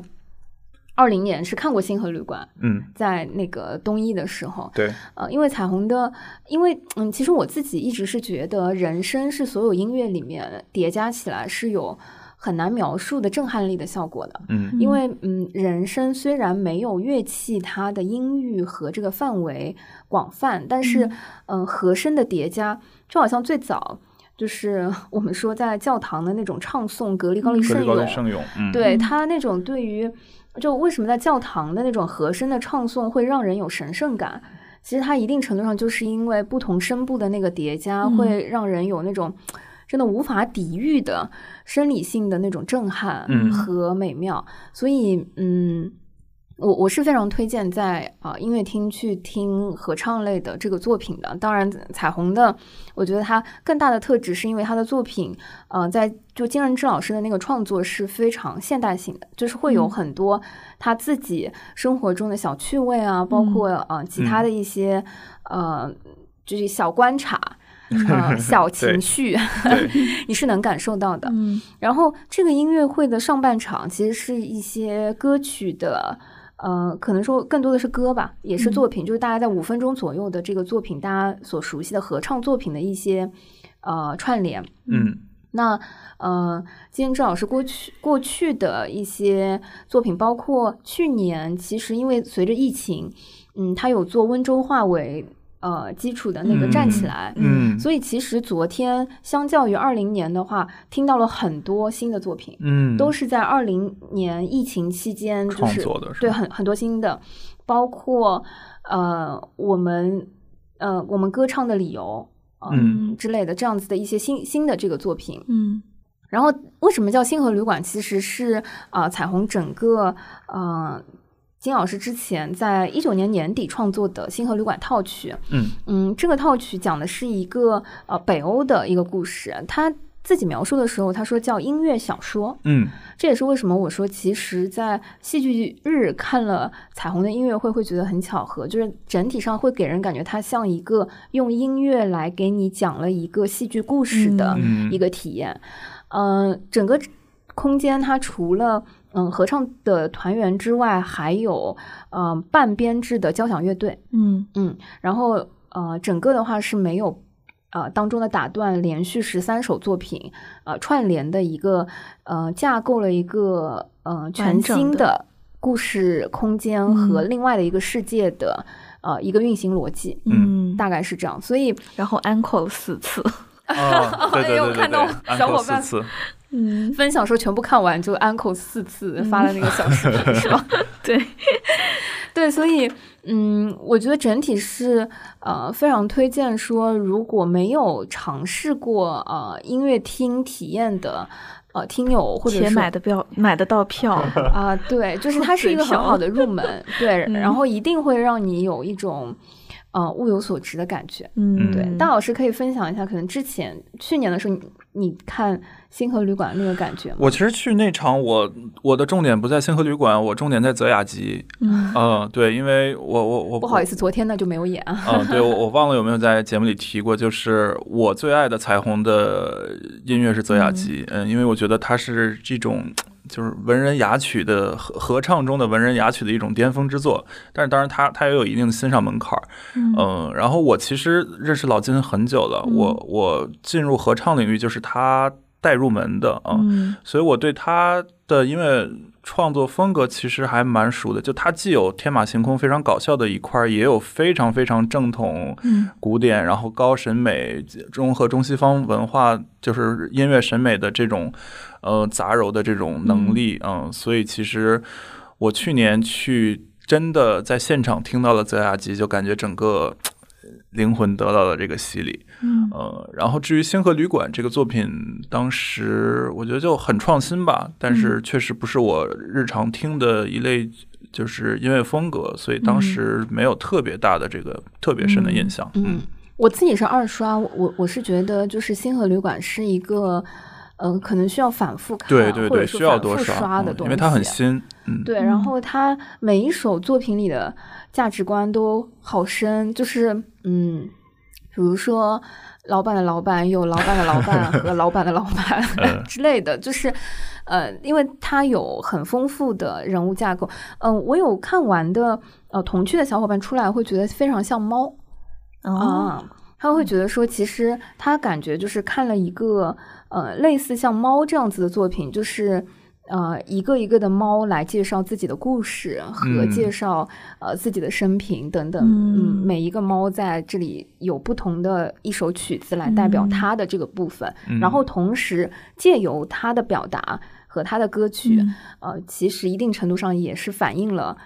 二零年是看过《星河旅馆》，嗯，在那个东一的时候，对，呃，因为彩虹的，因为嗯，其实我自己一直是觉得，人声是所有音乐里面叠加起来是有很难描述的震撼力的效果的。嗯。因为嗯，人声虽然没有乐器它的音域和这个范围广泛，但是嗯，和声的叠加就好像最早就是我们说在教堂的那种唱诵格力高利圣咏，圣咏，嗯，对嗯他那种对于，就为什么在教堂的那种和声的唱诵会让人有神圣感？其实它一定程度上就是因为不同声部的那个叠加，嗯会让人有那种真的无法抵御的生理性的那种震撼嗯和美妙。所以，嗯。我我是非常推荐在啊、呃音乐厅去听合唱类的这个作品的。当然，彩虹的，我觉得它更大的特质是因为它的作品，呃，在就金仁之老师的那个创作是非常现代性的，就是会有嗯很多他自己生活中的小趣味啊，包括呃其他的一些、呃就是小观察。<laughs> 呃，小情绪，<laughs> 你是能感受到的。嗯然后这个音乐会的上半场其实是一些歌曲的，呃，可能说更多的是歌吧，也是嗯作品，就是大家在五分钟左右的这个作品，大家所熟悉的合唱作品的一些呃串联。嗯那呃，金恩之老师过去过去的一些作品，包括去年，其实因为随着疫情，嗯，他有做温州话为呃基础的那个站起来，嗯所以其实昨天相较于二零年的话，听到了很多新的作品，嗯，都是在二零年疫情期间就是创作的，是对很很多新的，包括呃我们呃我们歌唱的理由。呃嗯之类的这样子的一些新新的这个作品，嗯然后为什么叫星河旅馆？其实是啊、呃彩虹整个呃金老师之前在一九年年底创作的《星河旅馆》套曲。嗯嗯，这个套曲讲的是一个呃北欧的一个故事。他自己描述的时候，他说叫音乐小说。嗯这也是为什么我说，其实，在戏剧日看了彩虹的音乐会，会觉得很巧合，就是整体上会给人感觉它像一个用音乐来给你讲了一个戏剧故事的嗯一个体验。嗯、整个空间它除了嗯合唱的团员之外，还有嗯半编制的交响乐队，嗯嗯，然后呃整个的话是没有。呃，当中的打断连续十三首作品，呃，串联的一个呃架构了一个呃全新的故事空间和另外的一个世界的、呃一个运行逻辑，嗯，大概是这样。所以然后 uncle 四次，啊，对对对对哎呦 <laughs> 看到对小伙伴。四次，嗯，分享说全部看完就 uncle 四次发了那个小视频、是吧？<laughs> 对，<laughs> 对，所以嗯，我觉得整体是呃非常推荐说，如果没有尝试过呃音乐厅体验的呃听友或者且说买的票买得到票，啊、对，就是它是一个很好的入门，对，嗯。然后一定会让你有一种呃物有所值的感觉。嗯，对，大老师可以分享一下，可能之前去年的时候你你看星河旅馆那个感觉吗？我其实去那场，我我的重点不在星河旅馆，我重点在泽雅集。嗯嗯，对，因为我我我不好意思，昨天呢就没有演啊。嗯，对我 <laughs> 我忘了有没有在节目里提过，就是我最爱的彩虹的音乐是泽雅集，嗯，因为我觉得它是这种就是文人雅曲的合合唱中的文人雅曲的一种巅峰之作，但是当然它它也有一定的欣赏门槛儿，嗯。嗯，然后我其实认识老金很久了，嗯。我我进入合唱领域就是他带入门的啊，嗯。所以我对他的音乐创作风格其实还蛮熟的。就他既有天马行空、非常搞笑的一块儿，也有非常非常正统、嗯。古典，然后高审美融合中西方文化，就是音乐审美的这种呃杂糅的这种能力。嗯，所以其实我去年去真的在现场听到了泽雅集，就感觉整个。灵魂得到了这个洗礼。嗯呃，然后至于《星河旅馆》这个作品，当时我觉得就很创新吧，但是确实不是我日常听的一类就是音乐风格，所以当时没有特别大的这个特别深的印象。嗯，我自己是二刷，我我是觉得就是《星河旅馆》是一个。呃，可能需要反复看，对对对，需要多刷的东西，因为它很新。嗯，对，然后它每一首作品里的价值观都好深，就是嗯，比如说老板的老板有老板的老板 <laughs> 和老板的老板 <laughs> 之类的，就是呃，因为它有很丰富的人物架构。嗯，我有看完的呃同区的小伙伴出来会觉得非常像猫啊。他会觉得说，其实他感觉就是看了一个呃类似像猫这样子的作品，就是呃一个一个的猫来介绍自己的故事和介绍呃自己的生平等等。嗯，每一个猫在这里有不同的一首曲子来代表它的这个部分，然后同时借由它的表达和他的歌曲，呃，其实一定程度上也是反映了。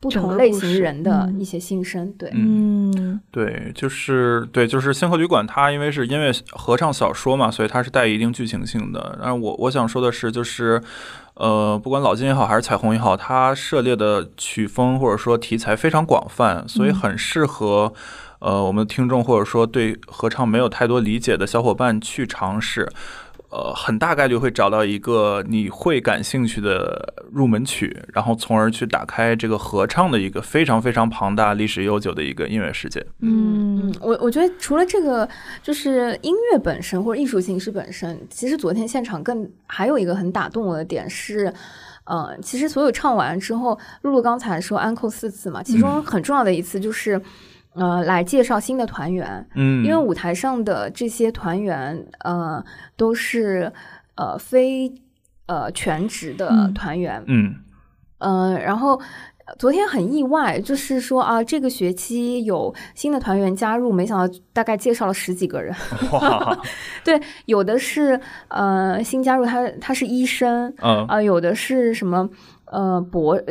不同类型人的一些心声，对，嗯，对，就是对，就是《星河旅馆》，它因为是音乐合唱小说嘛，所以它是带一定剧情性的。然后我我想说的是，就是呃，不管老金也好，还是彩虹也好，它涉猎的曲风或者说题材非常广泛，所以很适合呃我们的听众或者说对合唱没有太多理解的小伙伴去尝试。呃，很大概率会找到一个你会感兴趣的入门曲，然后从而去打开这个合唱的一个非常非常庞大、历史悠久的一个音乐世界。嗯，我我觉得除了这个，就是音乐本身或者艺术形式本身，其实昨天现场更还有一个很打动我的点是，呃，其实所有唱完之后，露露刚才说安扣四次嘛，其中很重要的一次就是。呃，来介绍新的团员，嗯，因为舞台上的这些团员，呃，都是呃非呃全职的团员，嗯，呃，然后昨天很意外，就是说啊，这个学期有新的团员加入，没想到大概介绍了十几个人，哇，<laughs> 对，有的是呃新加入，他他是医生，嗯，啊，有的是什么呃博。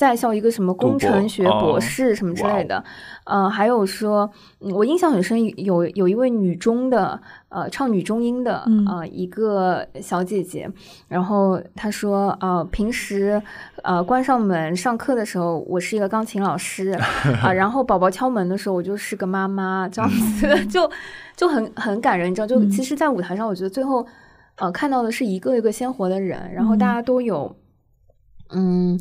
在校一个什么工程学博士什么之类的，呃，还有说，我印象很深，有有一位女中的，呃，唱女中音的，呃，一个小姐姐，然后她说，呃，平时，呃，关上门上课的时候，我是一个钢琴老师，<laughs> 啊，然后宝宝敲门的时候，我就是个妈妈，这样子 <laughs> 就就很很感人，你知道，就其实，在舞台上，我觉得最后，呃，看到的是一个一个鲜活的人，然后大家都有，嗯。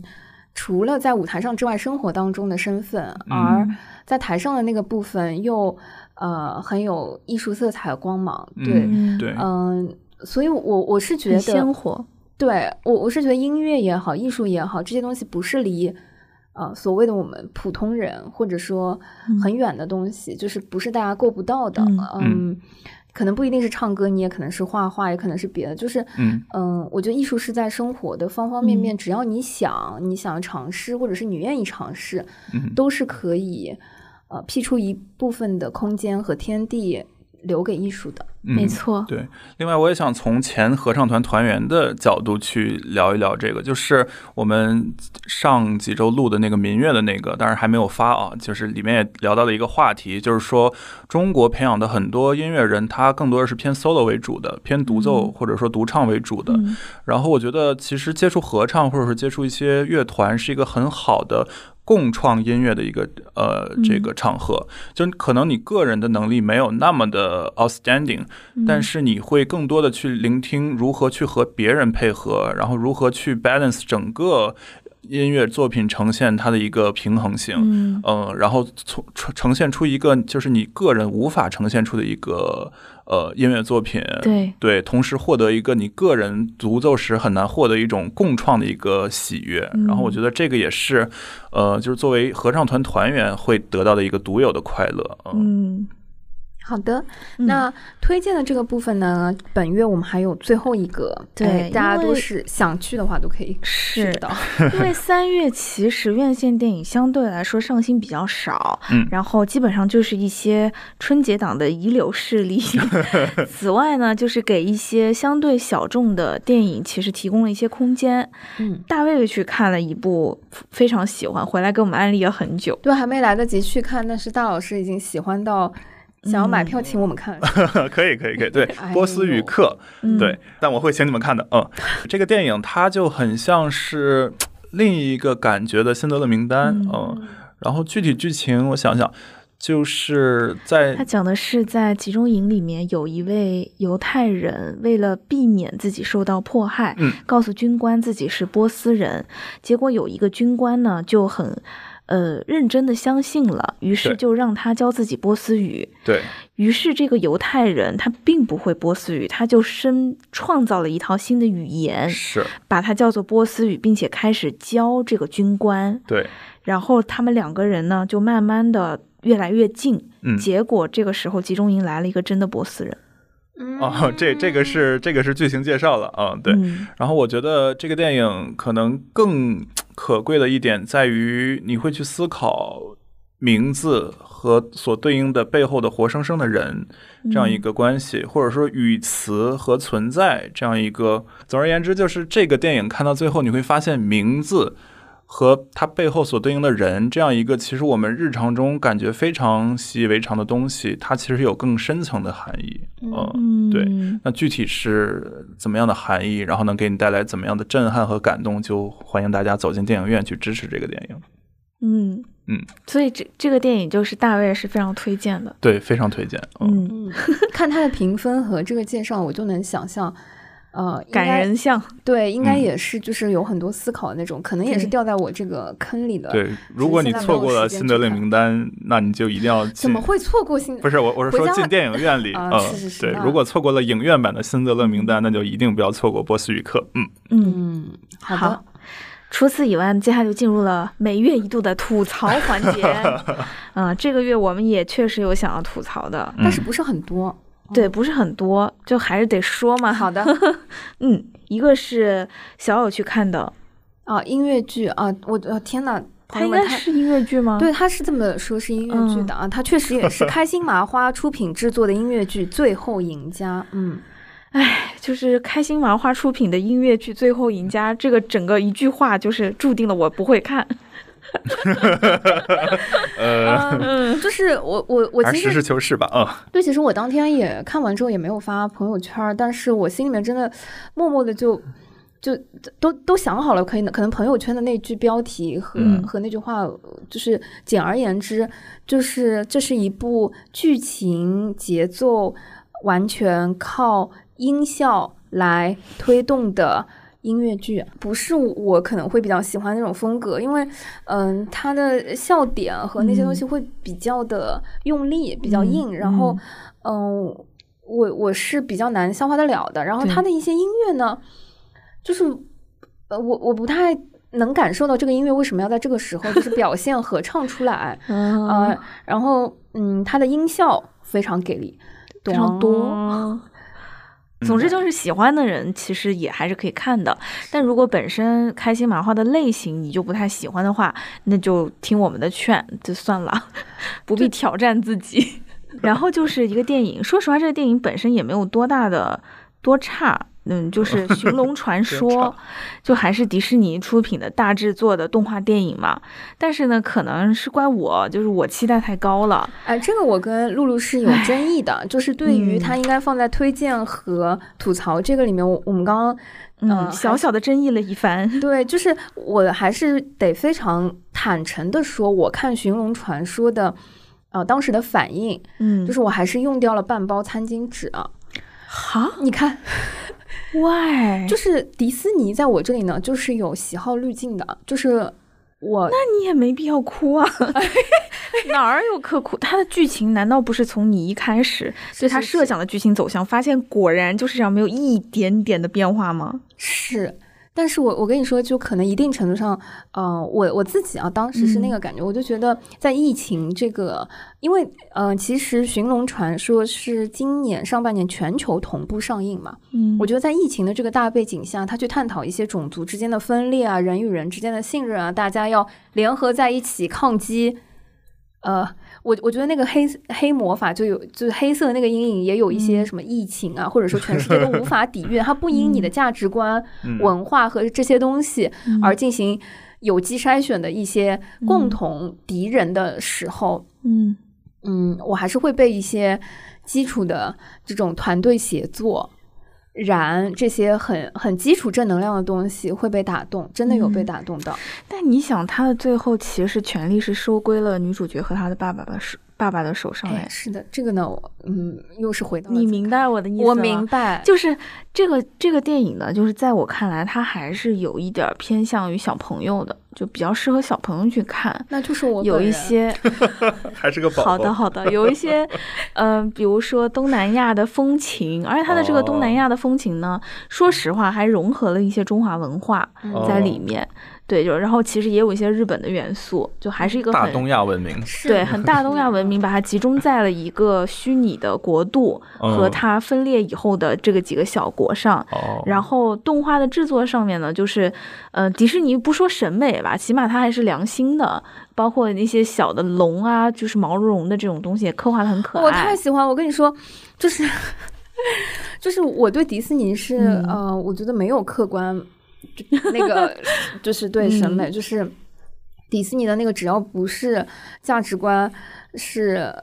除了在舞台上之外，生活当中的身份，而在台上的那个部分又呃很有艺术色彩和光芒，对。对，嗯，所以我我是觉得鲜活，对我我是觉得音乐也好，艺术也好，这些东西不是离呃所谓的我们普通人或者说很远的东西，就是不是大家够不到的，嗯。可能不一定是唱歌，你也可能是画画，也可能是别的。就是，嗯嗯，我觉得艺术是在生活的方方面面，只要你想，你想尝试，或者是你愿意尝试，都是可以，呃，辟出一部分的空间和天地。留给艺术的，没错。对，另外我也想从前合唱团团员的角度去聊一聊这个，就是我们上几周录的那个民乐的那个，但是还没有发啊。就是里面也聊到了一个话题，就是说中国培养的很多音乐人，他更多的是偏 solo 为主的，偏独奏或者说独唱为主的。然后我觉得其实接触合唱或者说接触一些乐团是一个很好的。共创音乐的一个呃这个场合，就可能你个人的能力没有那么的 outstanding，但是你会更多的去聆听如何去和别人配合，然后如何去 balance 整个。音乐作品呈现它的一个平衡性，嗯，然后从呈呈现出一个就是你个人无法呈现出的一个呃音乐作品，对。对，同时获得一个你个人独奏时很难获得一种共创的一个喜悦，然后我觉得这个也是呃，就是作为合唱团团员会得到的一个独有的快乐，嗯。好的，嗯那推荐的这个部分呢，本月我们还有最后一个，对哎大家都是想去的话都可以是的。<laughs> <laughs> 因为三月其实院线电影相对来说上新比较少，嗯然后基本上就是一些春节档的遗留势力。<laughs> 此外呢，就是给一些相对小众的电影其实提供了一些空间。嗯，大卫去看了一部，非常喜欢，回来给我们安利了很久。对，还没来得及去看，但是大老师已经喜欢到想要买票请我们看。<laughs> 可以可以可以，对哎，波斯语课，嗯，对，但我会请你们看的。嗯，<laughs> 这个电影它就很像是另一个感觉的《辛德勒名单》。嗯嗯，然后具体剧情我想想，就是在他讲的是在集中营里面有一位犹太人，为了避免自己受到迫害，嗯告诉军官自己是波斯人，结果有一个军官呢就很。呃，认真的相信了，于是就让他教自己波斯语。对于是这个犹太人他并不会波斯语，他就生创造了一套新的语言，是，把它叫做波斯语，并且开始教这个军官。对，然后他们两个人呢，就慢慢的越来越近。嗯，结果这个时候集中营来了一个真的波斯人。哦，<laughs> 这这个是这个是剧情介绍了啊，对。嗯然后我觉得这个电影可能更可贵的一点在于，你会去思考名字和所对应的背后的活生生的人这样一个关系，或者说语词和存在这样一个。总而言之，就是这个电影看到最后，你会发现名字。和它背后所对应的人，这样一个其实我们日常中感觉非常习以为常的东西，它其实有更深层的含义。嗯，嗯，对那具体是怎么样的含义，然后能给你带来怎么样的震撼和感动，就欢迎大家走进电影院去支持这个电影。嗯嗯，所以这这个电影就是大卫是非常推荐的。对，非常推荐。嗯，嗯，嗯，<laughs> 看他的评分和这个介绍，我就能想象，呃，感人像。对，应该嗯也是就是有很多思考的那种，可能也是掉在我这个坑里的。，对，如果你错过了《辛德勒名单》，那你就一定要 <laughs> 进怎么会错过辛？不是我，我是说进电影院里，啊嗯，对，是是是对如果错过了影院版的《辛德勒名单》，那就一定不要错过波斯语课。嗯，嗯，嗯，好的。好。除此以外，接下来就进入了每月一度的吐槽环节。<laughs> 嗯，这个月我们也确实有想要吐槽的，但是不是很多。对，不是很多，就还是得说嘛。好的 <laughs> 嗯，一个是小友去看的，啊，音乐剧啊，我的天呐，它朋友们太应该是音乐剧吗？对，他是这么说，是音乐剧的啊，他确实也是开心麻花出品制作的音乐剧《最后赢家》。嗯，哎就是开心麻花出品的音乐剧《最后赢家》，这个整个一句话就是注定了我不会看。<laughs> 呃，嗯，就是我我我其实实事求是吧。嗯，对，其实我当天也看完之后也没有发朋友圈，但是我心里面真的默默的就就都都想好了，可以可能朋友圈的那句标题和、嗯和那句话，就是简而言之，就是这是一部剧情节奏完全靠音效来推动的。音乐剧。不是我可能会比较喜欢那种风格，因为嗯，它的笑点和那些东西会比较的用力，比较硬，嗯然后嗯，我我是比较难消化得了的。然后对。它的一些音乐呢，就是呃，我我不太能感受到这个音乐为什么要在这个时候 <laughs> 就是表现合唱出来，<laughs> 嗯。呃，然后嗯，它的音效非常给力，非常多。嗯总之就是喜欢的人其实也还是可以看的，但如果本身开心麻花的类型你就不太喜欢的话，那就听我们的劝就算了，<laughs> 不必挑战自己。<laughs> 然后就是一个电影，说实话，这个电影本身也没有多大的多差。嗯，就是 <laughs>《寻龙传说》，就还是迪士尼出品的大制作的动画电影嘛。但是呢，可能是怪我，就是我期待太高了。哎，这个我跟露露是有争议的，就是对于嗯它应该放在推荐和吐槽这个里面，我我们刚刚嗯，呃小小的争议了一番。对，就是我还是得非常坦诚的说，我看《寻龙传说》的，呃，当时的反应嗯，就是我还是用掉了半包餐巾纸啊。好你看，<laughs>，why？就是迪士尼在我这里呢，就是有喜好滤镜的，就是我那你也没必要哭啊，<laughs> 哪儿有可哭？它的剧情难道不是从你一开始对它是是设想的剧情走向，发现果然就是这样，没有一点点的变化吗？是，但是我我跟你说，就可能一定程度上，呃，我我自己啊，当时是那个感觉，我就觉得在疫情这个，因为呃，其实《寻龙传说》是今年上半年全球同步上映嘛，嗯我觉得在疫情的这个大背景下，他去探讨一些种族之间的分裂啊，人与人之间的信任啊，大家要联合在一起抗击。呃，我我觉得那个黑黑魔法就有，就是黑色的那个阴影，也有一些什么疫情啊，或者说全世界都无 <laughs> 法抵御，它不因你的价值观、嗯。文化和这些东西嗯。而进行有机筛选的一些共同敌人的时候，嗯。嗯，我还是会被一些基础的这种团队协作。燃这些很很基础正能量的东西会被打动，真的有被嗯打动到。但你想，他的最后其实权力是收归了女主角和她的爸爸的手爸爸的手上哎来，。是的，这个呢，我嗯，又是回到你明白我的意思吗？我明白，就是这个这个电影呢，就是在我看来，它还是有一点偏向于小朋友的，就比较适合小朋友去看。那就是我有一些 <laughs> <laughs> 还是个宝宝。好的好的，有一些嗯、<laughs> 比如说东南亚的风情，而且它的这个东南亚的风情呢，说实话还融合了一些中华文化嗯在里面。对，就然后其实也有一些日本的元素，就还是一个很大东亚文明，是对，很大东亚文明，把它集中在了一个虚拟的国度和嗯它分裂以后的这个几个小国上。哦，然后动画的制作上面呢，就是，呃，迪士尼不说审美吧，起码它还是良心的，包括那些小的龙啊，就是毛茸茸的这种东西，刻画的很可爱我太。喜欢，我跟你说，就是 <laughs> 就是我对迪士尼是、嗯呃，我觉得没有客观就那个 <laughs> 就是对审美，就是迪士尼的那个只要不是价值观是。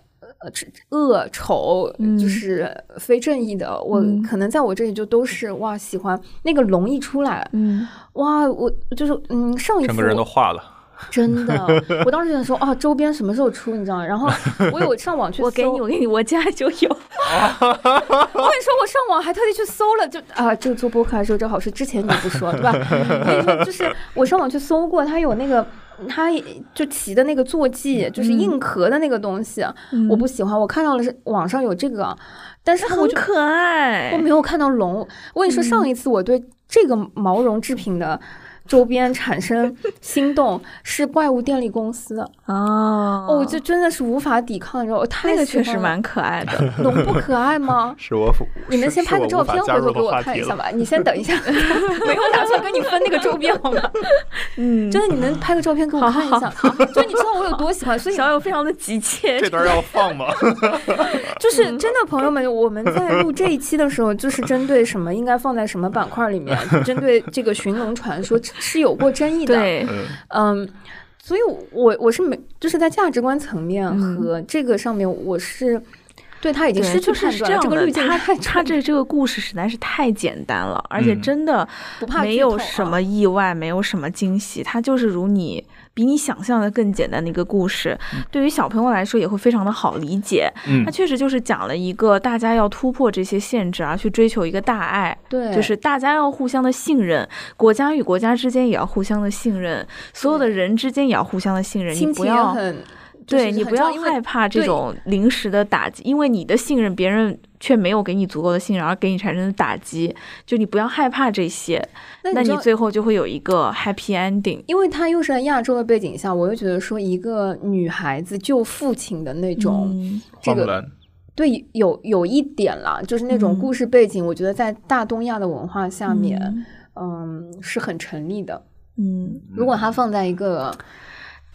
呃，恶丑嗯就是非正义的，我嗯可能在我这里就都是哇喜欢那个龙一出来，嗯，哇，我就是嗯，上一次整个人都化了。<laughs> 真的，我当时想说啊，周边什么时候出，你知道吗？然后我有上网去搜，我给你，我给你，我家就有。<laughs> 我跟你说，我上网还特地去搜了，就啊，这个做播客还是有这好事，之前你不说对吧？我跟你说，就是我上网去搜过，它有那个。它就骑的那个坐骑，就是硬壳的那个东西，嗯我不喜欢。我看到了是网上有这个，但是很可爱我。没有看到龙。我跟你说，上一次我对这个毛绒制品的周边产生心动是怪物电力公司。哦，哦，这真的是无法抵抗，你知道，我太那个确实蛮可爱的。龙不可爱吗？<laughs> 是我，<laughs> 你们先拍个照片回头给我看一下吧？你先等一下，<laughs> 没有打算跟你分那个周边好吗？嗯，真的，你能拍个照片给我看一下？就你知道我有多喜欢，所以小友非常的急切。这段要放吗？就是真的，朋友们，我们在录这一期的时候，就是针对什么应该放在什么板块里面，针对这个《寻龙传说》是有过争议的。对，嗯，嗯，所以我我是没，就是在价值观层面嗯和这个上面，我是对他已经，失去就是判断了。这个是这样的，他滤镜太他这这个故事实在是太简单了，而且嗯真的不怕没有什么意外，没有什么惊喜，它就是如你比你想象的更简单的一个故事。对于小朋友来说也会非常的好理解。嗯它确实就是讲了一个大家要突破这些限制啊，去追求一个大爱。对，就是大家要互相的信任，国家与国家之间也要互相的信任，所有的人之间也要互相的信任。你不要很。对你不要害怕这种临时的打击，因为你的信任别人却没有给你足够的信任，而给你产生的打击，就你不要害怕这些，那你最后就会有一个 happy ending。因为它又是在亚洲的背景下，我又觉得说一个女孩子救父亲的那种，嗯这个对有有一点啦，就是那种嗯故事背景，我觉得在大东亚的文化下面，嗯嗯是很成立的。嗯，如果它放在一个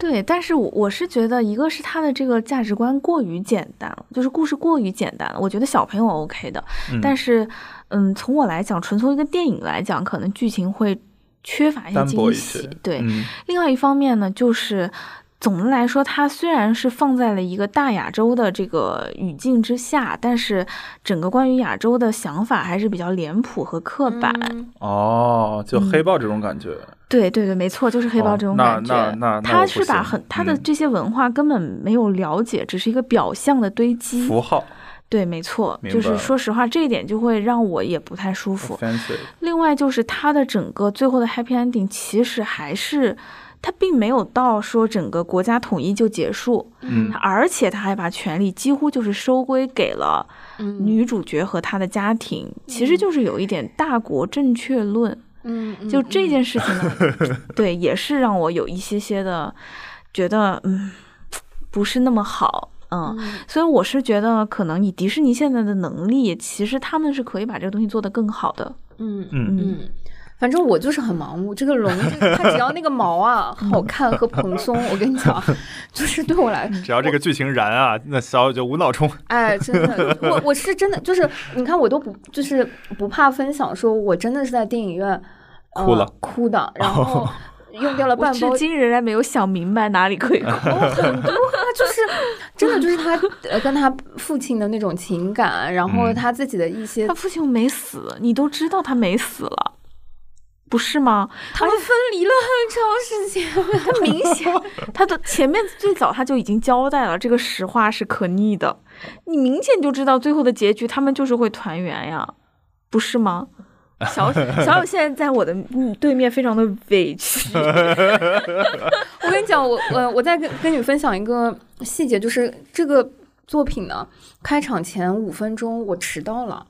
对，但是我我是觉得，一个是他的这个价值观过于简单了，就是故事过于简单了。我觉得小朋友 OK 的，嗯但是，嗯，从我来讲，纯从一个电影来讲，可能剧情会缺乏一些惊喜。对，嗯另外一方面呢，就是总的来说，它虽然是放在了一个大亚洲的这个语境之下，但是整个关于亚洲的想法还是比较脸谱和刻板。嗯哦，就黑豹这种感觉。对对对，没错，就是黑豹哦这种感觉。那那那他是把很他的嗯这些文化根本没有了解，只是一个表象的堆积。符号对，没错，就是说实话，这一点就会让我也不太舒服。，offensive，另外就是它的整个最后的 happy ending，其实还是它并没有到说整个国家统一就结束，嗯而且他还把权力几乎就是收归给了嗯女主角和她的家庭，其实就是有一点大国正确论。嗯，嗯就这嗯件事情呢，<laughs> 对，也是让我有一些些的觉得，嗯，不是那么好，嗯。嗯所以我是觉得，可能以迪士尼现在的能力，其实他们是可以把这个东西做得更好的。嗯嗯嗯，反正我就是很盲目。这个龙，这个它只要那个毛啊 <laughs> 好看和蓬松，我跟你讲，<laughs> 就是对我来只要这个剧情燃啊，那小友就无脑冲。哎，真的，我我是真的，就是你看，我都不就是不怕分享，说我真的是在电影院、呃、哭了哭的，然后用掉了 <laughs> 半包至今仍然没有想明白哪里可以哭。哦，很多啊，就是真的就是他呃跟他父亲的那种情感，然后嗯他自己的一些他父亲没死，你都知道他没死了，不是吗？他们分离了很长时间，他明显，<laughs> 他的前面最早他就已经交代了，这个实话是可逆的，你明显就知道最后的结局，他们就是会团圆呀，不是吗？小小 <laughs> 友现在在我的嗯对面，非常的委屈。<laughs> 我跟你讲，我我我再跟跟你分享一个细节，就是这个作品呢，开场前五分钟我迟到了，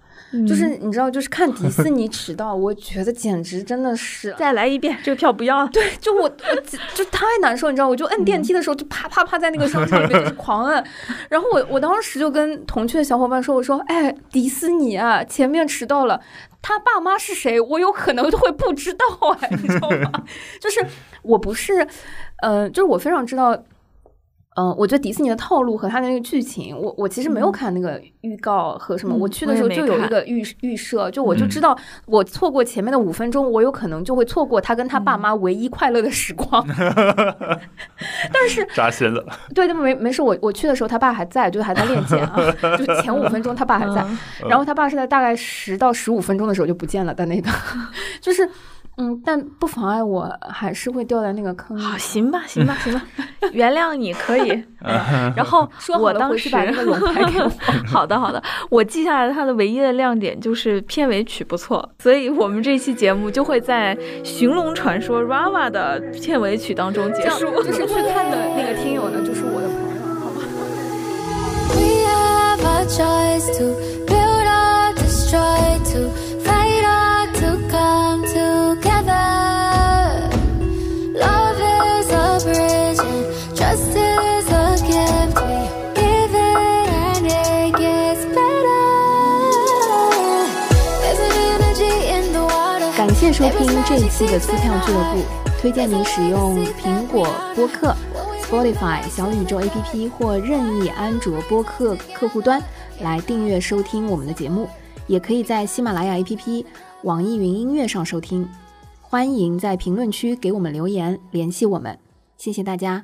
就是你知道，就是看迪士尼迟到，我觉得简直真的是。再来一遍，这个票不要了。对，就我我就太难受，你知道，我就摁电梯的时候就啪啪啪在那个商场里面就是狂摁，然后我我当时就跟同去的小伙伴说，我说，哎，迪士尼啊，前面迟到了，他爸妈是谁？我有可能会不知道哎，你知道吗？<laughs> 就是我不是，呃，就是我非常知道。嗯、我觉得迪士尼的套路和他的那个剧情，我我其实没有看那个预告和什么，嗯我去的时候就有一个预预设，就我就嗯知道我错过前面的五分钟，我有可能就会错过他跟他爸嗯妈唯一快乐的时光。<laughs> 但是扎心了。对，对没没事，我我去的时候他爸还在，就还在练剑啊，<laughs> 就前五分钟他爸还在，嗯然后他爸是在大概十到十五分钟的时候就不见了，的那个，<laughs> 就是嗯，但不妨碍我还是会掉在那个坑里。好，行吧，行吧，行吧，<laughs> 原谅你可以。<laughs> 哎然后 <laughs> 说我当时把那个龙牌给我。好的，好的，我记下来它的唯一的亮点就是片尾曲不错，所以我们这期节目就会在《寻龙传说》Rava 的片尾曲当中结束。就是去看的那个听友呢，就是我的朋友，好吧？We have a choice to build or destroy, to fight or to come together. 收听这一期的撕票俱乐部，推荐您使用苹果播客、Spotify、小宇宙 APP 或任意安卓播客客户端来订阅收听我们的节目，也可以在喜马拉雅 APP、网易云音乐上收听。欢迎在评论区给我们留言，联系我们，谢谢大家。